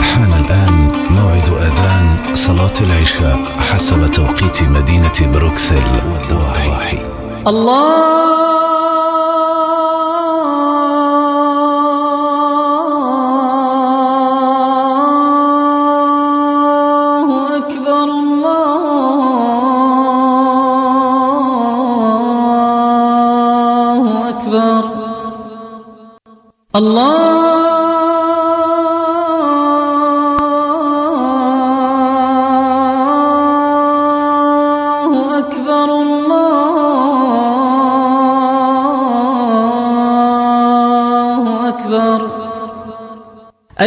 حان الآن موعد أذان صلاة العشاء. حسب توقيت مدينة بروكسل والضواحي. الله أكبر الله أكبر. الله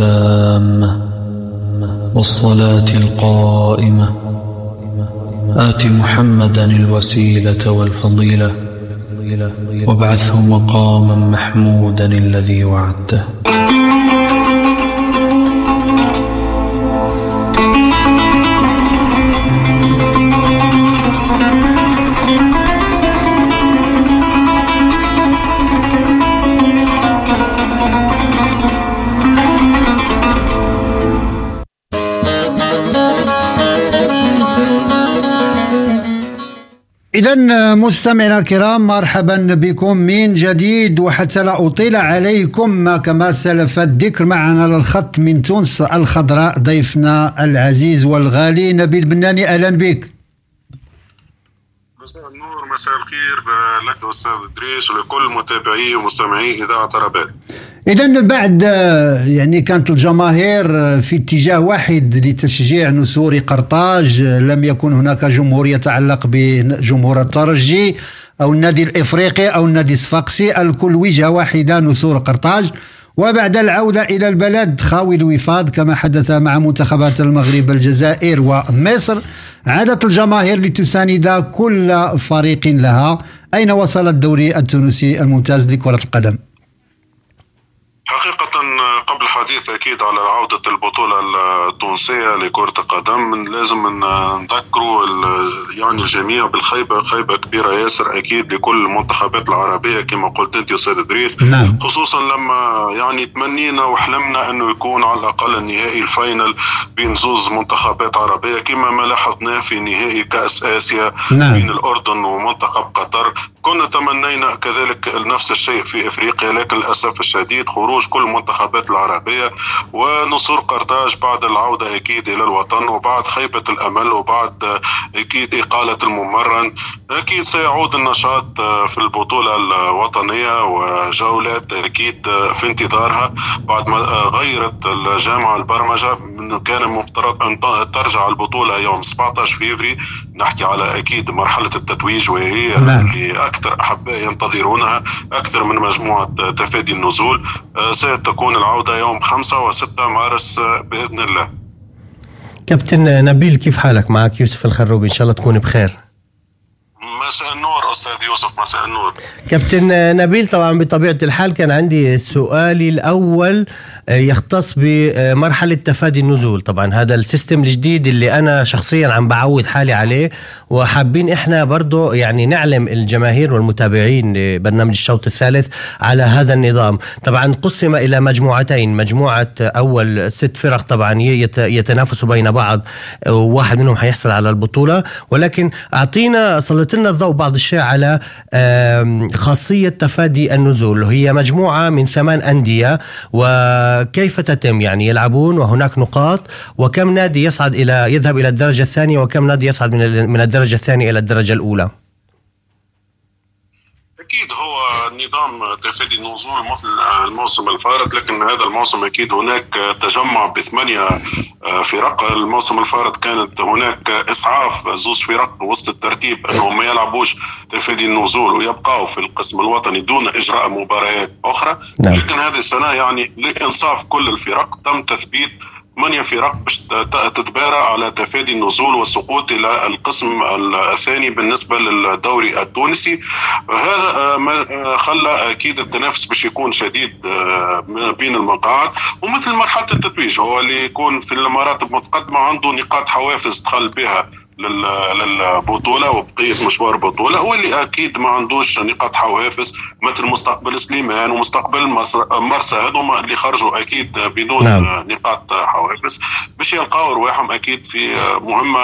التامة والصلاة القائمة. آت محمدا الوسيلة والفضيلة وابعثه مقاما محمودا الذي وعدته. إذا مستمعينا الكرام مرحبا بكم من جديد وحتى لا أطيل عليكم ما كما سلف الذكر معنا على الخط من تونس الخضراء ضيفنا العزيز والغالي نبيل بناني أهلا بك. مساء النور مساء الخير لك أستاذ إدريس ولكل متابعي ومستمعي إذاعة عربات إذا بعد آه، يعني كانت الجماهير آه، في اتجاه واحد لتشجيع نسور قرطاج آه، لم يكن هناك جمهور يتعلق بجمهور الترجي أو النادي الإفريقي أو النادي الصفاقسي الكل وجهة واحدة نسور قرطاج. وبعد العودة إلى البلد خاوي الوفاض كما حدث مع منتخبات المغرب الجزائر ومصر عادت الجماهير لتساند كل فريق لها أين وصل الدوري التونسي الممتاز لكرة القدم؟ حقيقة الحديث أكيد على عودة البطولة التونسية لكرة القدم لازم نذكروا يعني الجميع بالخيبة خيبة كبيرة ياسر أكيد لكل المنتخبات العربية كما قلت أنت أستاذ إدريس نعم. خصوصا لما يعني تمنينا وحلمنا أنه يكون على الأقل النهائي الفاينل بين زوز منتخبات عربية كما ما لاحظناه في نهائي كأس آسيا نعم. بين الأردن ومنتخب قطر كنا تمنينا كذلك نفس الشيء في إفريقيا لكن للأسف الشديد خروج كل المنتخبات العربية ونصور قرطاج بعد العودة أكيد إلى الوطن وبعد خيبة الأمل وبعد أكيد إقالة الممرن. أكيد سيعود النشاط في البطولة الوطنية وجولات أكيد في انتظارها بعد ما غيرت الجامعة البرمجة. من كان مفترض أن ترجع البطولة يوم 17 فيفري. نحكي على أكيد مرحلة التتويج وهي نعم. اللي أكثر احباء ينتظرونها. أكثر من مجموعة تفادي النزول. آه، ستكون العودة يوم 5 و6 مارس آه، بإذن الله. كابتن نبيل كيف حالك؟ معك يوسف الخروبي. إن شاء الله تكون بخير. مساء النور أستاذ يوسف. مساء النور. كابتن نبيل طبعا بطبيعة الحال كان عندي سؤالي الأول. آه، يختص بمرحلة تفادي النزول. طبعا هذا السيستم الجديد اللي أنا شخصيا عم بعود حالي عليه وحابين إحنا برضو يعني نعلم الجماهير والمتابعين لبرنامج الشوط الثالث على هذا النظام. طبعا قسم إلى مجموعتين مجموعة أول ست فرق طبعا يت- يتنافسوا بين بعض وواحد منهم حيحصل على البطولة. ولكن أعطينا سلط لنا الضوء بعض الشيء على خاصية تفادي النزول. هي مجموعة من ثمان أندية و وكيف تتم؟ يعني يلعبون وهناك نقاط وكم نادي يصعد إلى يذهب إلى الدرجة الثانية وكم نادي يصعد من من الدرجة الثانية إلى الدرجة الأولى؟ أكيد هو نظام تفادي النزول مثل الموسم الفارط لكن هذا الموسم أكيد هناك تجمع بثمانية فرق الموسم الفارط كانت هناك إسعاف زوز فرق وسط الترتيب أنهم ما يلعبوش تفادي النزول ويبقوا في القسم الوطني دون إجراء مباريات أخرى نعم. لكن هذه السنة يعني لإنصاف كل الفرق تم تثبيت ثمانية فرق باش تتبارى على تفادي النزول والسقوط إلى القسم الثاني بالنسبة للدوري التونسي. هذا ما خلى أكيد التنافس باش يكون شديد بين المقاعد. ومثل مرحلة التتويج هو اللي يكون في المراتب متقدمة عنده نقاط حوافز دخل بها للبطولة وبقية مشوار البطوله هو اللي أكيد ما عندوش نقاط حوافز مثل مستقبل سليمان ومستقبل مرسى هذوما اللي خرجوا أكيد بدون نعم. نقاط حوافز باش يلقاو رواحهم أكيد في مهمه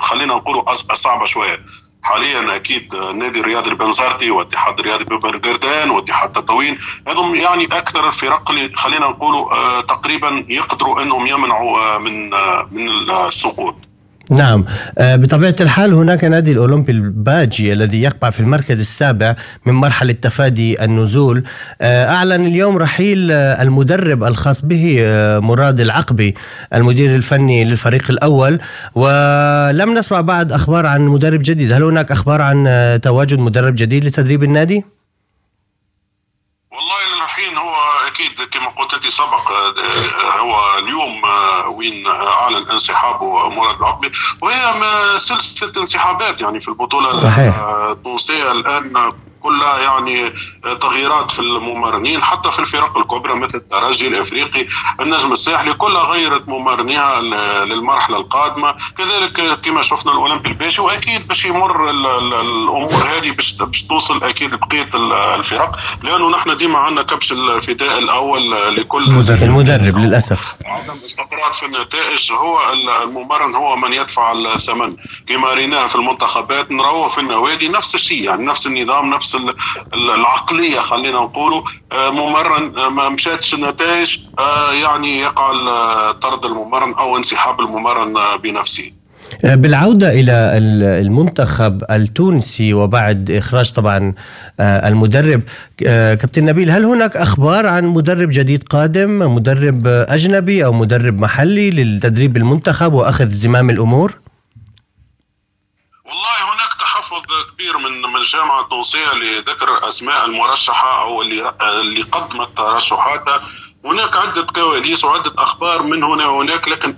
خلينا نقولوا صعبة شوية. حاليا أكيد نادي الرياضي البنزرتي واتحاد الرياضي ببرغردان واتحاد تطاوين هذم يعني أكثر الفرق اللي خلينا نقولوا تقريبا يقدروا أنهم يمنعوا من من السقوط. نعم. بطبيعة الحال هناك نادي الأولمبي الباجي الذي يقع في المركز السابع من مرحلة تفادي النزول. أعلن اليوم رحيل المدرب الخاص به مراد العقبي المدير الفني للفريق الأول. ولم نسمع بعد أخبار عن مدرب جديد. هل هناك أخبار عن تواجد مدرب جديد لتدريب النادي؟ والله للحين هو أكيد كما قلت أنت سبق هو اليوم وين أعلن انسحابه مراد العقبي وهي سلسلة انسحابات يعني في البطولة صحيح. التونسية الآن كلها يعني تغييرات في الممرنين حتى في الفرق الكبرى مثل الترجي الإفريقي النجم الساحلي كلها غيرت ممرنيها للمرحلة القادمة. كذلك كما شفنا الاولمبي الباشي وأكيد باش يمر الأمور هذه باش توصل أكيد بقية الفرق لأنه نحن ديما عندنا كبش الفداء الأول لكل المدرب للأسف. عدم استقرار في النتائج هو الممرن هو من يدفع الثمن. كما ريناه في المنتخبات نروه في النوادي نفس الشيء يعني نفس النظام نفس العقلية خلينا نقولوا ممرن ما مشاتش النتائج يعني يقع طرد الممرن أو انسحاب الممرن بنفسه بالعودة إلى المنتخب التونسي وبعد إخراج طبعا المدرب كابتن نبيل هل هناك أخبار عن مدرب جديد قادم مدرب أجنبي أو مدرب محلي للتدريب المنتخب وأخذ زمام الأمور؟ والله هناك تحفظ كبير من من الجامعة التونسية لذكر اسماء المرشحة أو اللي اللي قدمت ترشحاتها. هناك عدة كواليس وعدة أخبار من هنا وهناك لكن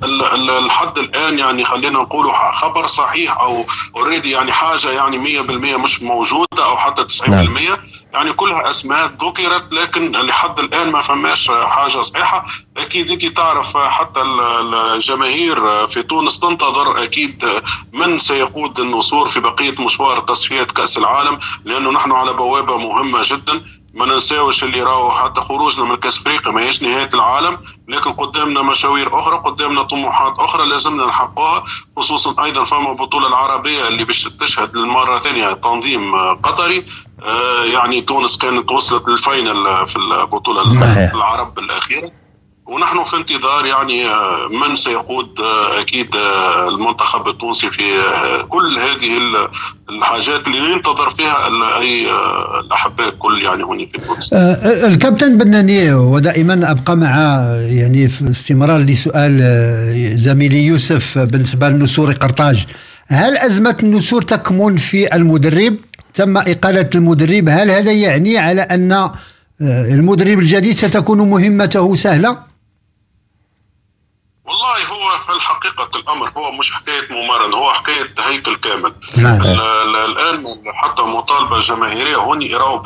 الحد الآن يعني خلينا نقول خبر صحيح أو اوريدي يعني حاجة يعني 100% مش موجودة أو حتى 90% نعم. يعني كلها أسماء ذكرت لكن لحد الآن ما فماش حاجة صحيحة. أكيد أنت تعرف حتى الجماهير في تونس تنتظر أكيد من سيقود النصور في بقية مشوار تصفية كأس العالم لأنه نحن على بوابة مهمة جدا. ما ننساوش اللي راهو حتى خروجنا من كاس أفريقيا ما هيش نهاية العالم. لكن قدامنا مشاوير أخرى قدامنا طموحات أخرى لازمنا نحققها خصوصا أيضا فما البطولة العربية اللي باش تشهد للمرة الثانية تنظيم قطري. آه يعني تونس كانت وصلت لل final في البطولة صحيح. العرب الأخيرة. ونحن في انتظار يعني من سيقود أكيد المنتخب التونسي في كل هذه الحاجات اللي ننتظر فيها أي الأحباء كل يعني هنا في تونس. الكابتن بناني ودائما أبقى مع يعني في استمرار لسؤال زميلي يوسف بالنسبة لنسور قرطاج هل أزمة النسور تكمن في المدرب؟ تم إقالة المدرب هل هذا يعني على أن المدرب الجديد ستكون مهمته سهلة؟ والله هو في الحقيقة الأمر هو مش حكاية ممارنة هو حكاية هيكل كامل نعم. الآن حتى مطالبة جماهيرية هون يراوا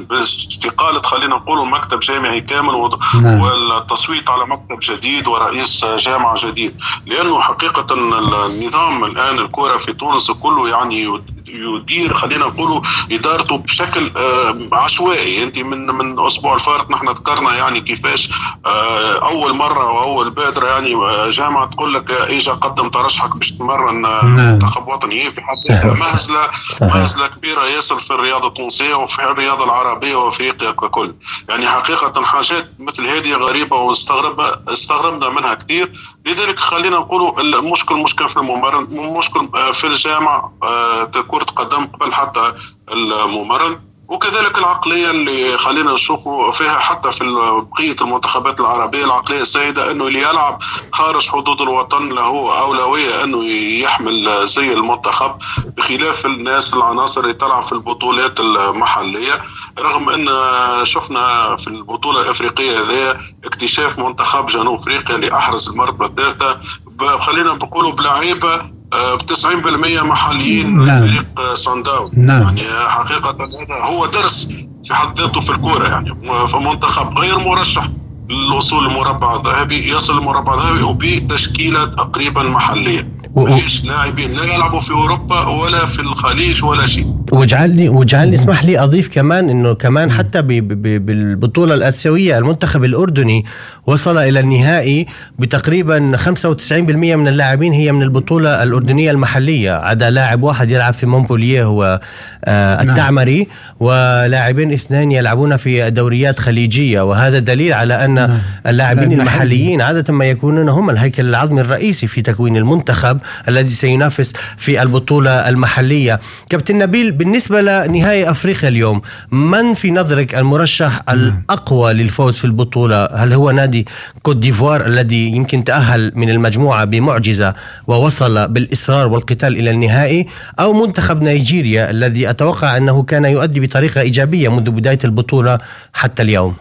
باستقالة خلينا نقول مكتب جامعي كامل نعم. والتصويت على مكتب جديد ورئيس جامعة جديد لأنه حقيقة النظام الآن الكرة في تونس كله يعني يدير خلينا نقولوا إدارته بشكل آه، عشوائي أنت من من الأسبوع الفارط نحن ذكرنا يعني كيفاش آه، أول مرة وأول بادره يعني آه، جامعة تقول لك اجا قدم ترشحك باش تمرن نعم. منتخب وطني في حد مهزله مهزلة كبيرة ياسر في الرياضه التونسية وفي الرياضه العربية وأفريقيا ككل. يعني حقيقة حاجات مثل هذه غريبة واستغرب استغربنا منها كثير. لذلك خلينا نقولوا المشكل مش كان في الممرن المشكل آه، في الجامعة آه، كرة قدم قبل حتى الممرن. وكذلك العقلية اللي خلينا نشوفوا فيها حتى في بقية المنتخبات العربية العقلية السائده إنه اللي يلعب خارج حدود الوطن له أولوية إنه يحمل زي المنتخب بخلاف الناس العناصر اللي تلعب في البطولات المحلية. رغم إن شفنا في البطولة الأفريقية هذه اكتشاف منتخب جنوب أفريقيا اللي احرز المرتبة الثالثة خلينا نقولوا بلعيبة ب 90% محليين من نعم. فريق صن داون نعم. يعني حقيقة هذا هو درس في حد ذاته في الكورة يعني فمنتخب غير مرشح للوصول للمربع الذهبي يصل للمربع الذهبي وبتشكيلة تقريبا محلية مفيش لاعبين لا يلعبوا في أوروبا ولا في الخليج ولا شيء. وجعلني وجعلني اسمح لي أضيف كمان إنه كمان حتى ب- ب- بالبطولة الآسيوية المنتخب الأردني وصل إلى النهائي بتقريبا 95% من اللاعبين هي من البطولة الأردنية المحلية. عدا لاعب واحد يلعب في مونبولييه هو آه التعمري ولاعبين اثنين يلعبون في دوريات خليجية. وهذا دليل على أن اللاعبين لاعب المحليين. عادة ما يكونون هم الهيكل العظمي الرئيسي في تكوين المنتخب. الذي سينافس في البطولة المحلية. كابتن نبيل بالنسبة لنهائي أفريقيا اليوم من في نظرك المرشح الأقوى للفوز في البطولة؟ هل هو نادي كوت ديفوار الذي يمكن تأهل من المجموعة بمعجزة ووصل بالإصرار والقتال إلى النهائي أو منتخب نيجيريا الذي أتوقع أنه كان يؤدي بطريقة إيجابية منذ بداية البطولة حتى اليوم؟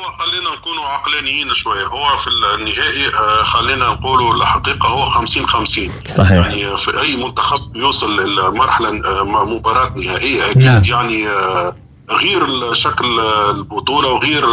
هو خلينا نكونوا عقلانيين شوية. هو في النهائي آه، خلينا نقولوا الحقيقة هو 50 50 صحيح. يعني في أي منتخب يوصل للمرحلة آه، مباراة نهائية. أكيد نعم. يعني آه، غير شكل البطولة وغير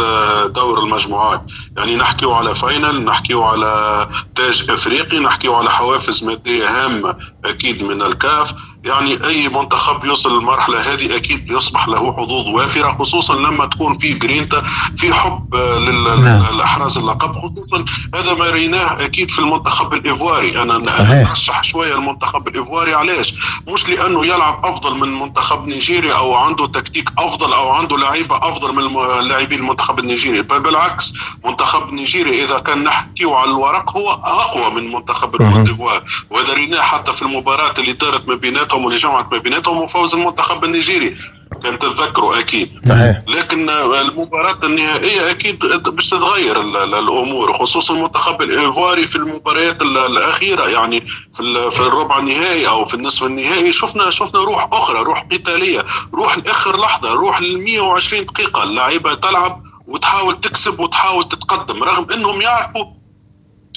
دور المجموعات. يعني نحكيو على فاينل نحكيو على تاج إفريقي نحكيو على حوافز مادية هامة أكيد من الكاف. يعني أي منتخب يوصل للمرحلة هذه أكيد يصبح له حظوظ وافرة خصوصا لما تكون في جرينتا في حب لل- نعم. لاحراز اللقب خصوصا هذا ما ريناه أكيد في المنتخب الإيفواري أنا صحيح. أرشح شوية المنتخب الإيفواري علاش؟ مش لأنه يلعب أفضل من منتخب نيجيريا أو عنده تكتيك أفضل أو عنده لعيبة أفضل من لاعبين المنتخب النيجيري بل بالعكس منتخب نيجيريا إذا كان نحكيه على الورق هو أقوى من منتخب الكوت ديفوار وهذا ريناه حتى في المباراة اللي دارت ما بيناتهم واللي جمعت ما بيناتهم وفوز المنتخب النيجيري. كان تتذكروا أكيد. صحيح. لكن المباراة النهائية أكيد باش تتغير ال- ال- الأمور خصوصا المنتخب الإيفواري في المباريات ال- الأخيرة يعني في في الربع النهائي أو في النصف النهائي. شفنا شفنا روح أخرى روح قتالية روح لآخر لحظة روح ل 120 دقيقة. اللعيبة تلعب وتحاول تكسب وتحاول تتقدم رغم أنهم يعرفوا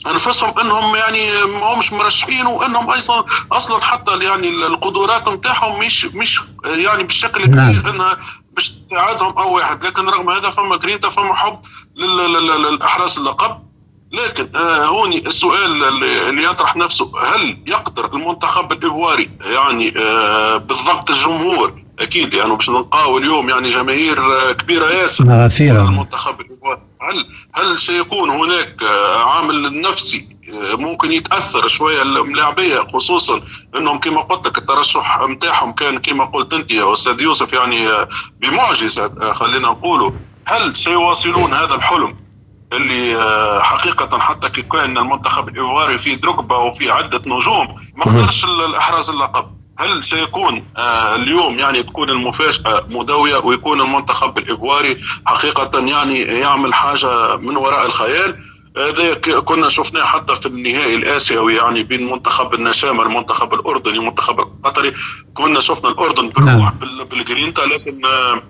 أنفسهم إنهم يعني ما همش مرشحين وإنهم أيضا أصلا حتى يعني القدرات نتاعهم مش مش يعني بالشكل الكبير إنها باش تساعدهم أو واحد. لكن رغم هذا فما جرينتا فما حب لل- لل- للاحراز اللقب لكن آه هوني السؤال اللي يطرح نفسه. هل يقدر المنتخب الايفواري يعني آه بالضبط الجمهور أكيد يعني باش نلقاو اليوم يعني جماهير آه كبيرة ياسر. غفيرة. المنتخب. هل هل سيكون هناك آه، عامل نفسي آه، ممكن يتأثر شوية اللاعبيه خصوصا إنهم كما قلت لك الترشح نتاعهم كان كما قلت أنت يا أستاذ يوسف يعني بمعجزة خلينا نقولوا هل سيواصلون هذا الحلم اللي حقيقة حتى كي كان المنتخب الإيفواري فيه دروجبا وفيه عدة نجوم؟ ما ال- الإحراز اللقب. هل سيكون آه، اليوم يعني تكون المفاجأة مدوية ويكون المنتخب الإيفواري حقيقة يعني يعمل حاجة من وراء الخيال؟ هذا ك- كنا شفناه حتى في النهائي الآسيوي يعني بين منتخب النشامة المنتخب الأردني والمنتخب القطري كنا شفنا الأردن بالروح بال- بالجرينتا لكن آه،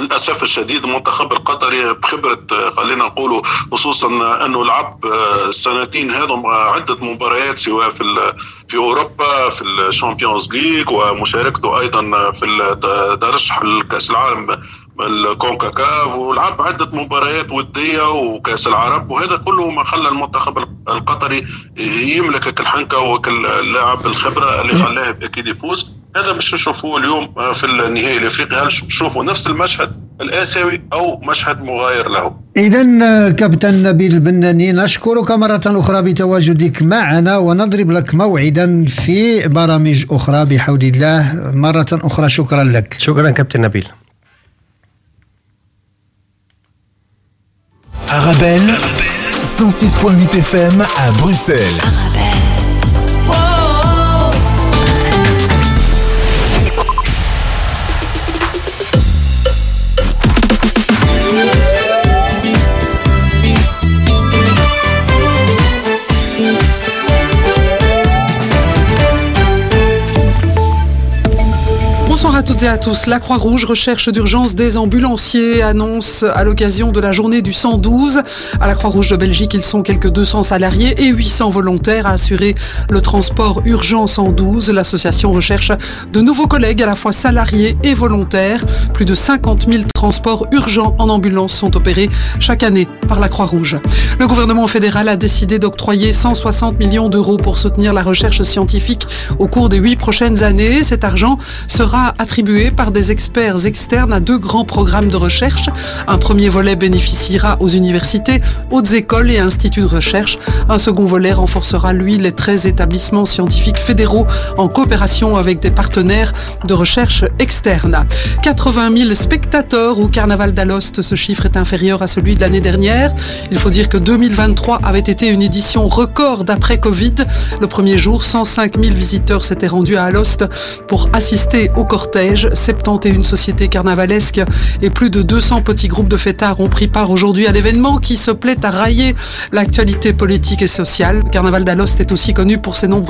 للأسف الشديد المنتخب القطري بخبرة آه، خلينا نقولوا خصوصا آه، أنه لعب آه، السنتين هذم آه، عدة مباريات سواء في في أوروبا في ال Champions League ومشاركته أيضا آه، في ترشح الكاس العالم الكونكاكاف ولعب عدة مباريات ودية وكأس العرب وهذا كله ما خلى المنتخب القطري يملك الحنكه وكل لاعب الخبرة اللي خلاه أكيد يفوز. هذا باش نشوفوه اليوم في النهائي الإفريقي. هل نشوفوا نفس المشهد الآسيوي أو مشهد مغاير له؟ اذا كابتن نبيل البناني نشكرك مرة أخرى بتواجدك معنا ونضرب لك موعدا في برامج أخرى بحول الله. مرة أخرى شكرا لك. شكرا كابتن نبيل. Arabelle, 106.8 FM à Bruxelles. Bonsoir à toutes et à tous. La Croix-Rouge recherche d'urgence des ambulanciers, annonce à l'occasion de la journée du 112. À la Croix-Rouge de Belgique, ils sont quelques 200 salariés et 800 volontaires à assurer le transport urgent 112. L'association recherche de nouveaux collègues à la fois salariés et volontaires. Plus de 50 000 transports urgents en ambulance sont opérés chaque année par la Croix-Rouge. Le gouvernement fédéral a décidé d'octroyer 160 millions d'euros pour soutenir la recherche scientifique au cours des huit prochaines années. Cet argent sera attribué par des experts externes à deux grands programmes de recherche. Un premier volet bénéficiera aux universités, hautes écoles et instituts de recherche. Un second volet renforcera, lui, les 13 établissements scientifiques fédéraux en coopération avec des partenaires de recherche externes. 80 000 spectateurs au Carnaval d'Alost, ce chiffre est inférieur à celui de l'année dernière. Il faut dire que 2023 avait été une édition record d'après Covid. Le premier jour, 105 000 visiteurs s'étaient rendus à Alost pour assister au cortège. 71 sociétés carnavalesques et plus de 200 petits groupes de fêtards ont pris part aujourd'hui à l'événement qui se plaît à railler l'actualité politique et sociale. Le Carnaval d'Alost est aussi connu pour ses nombreux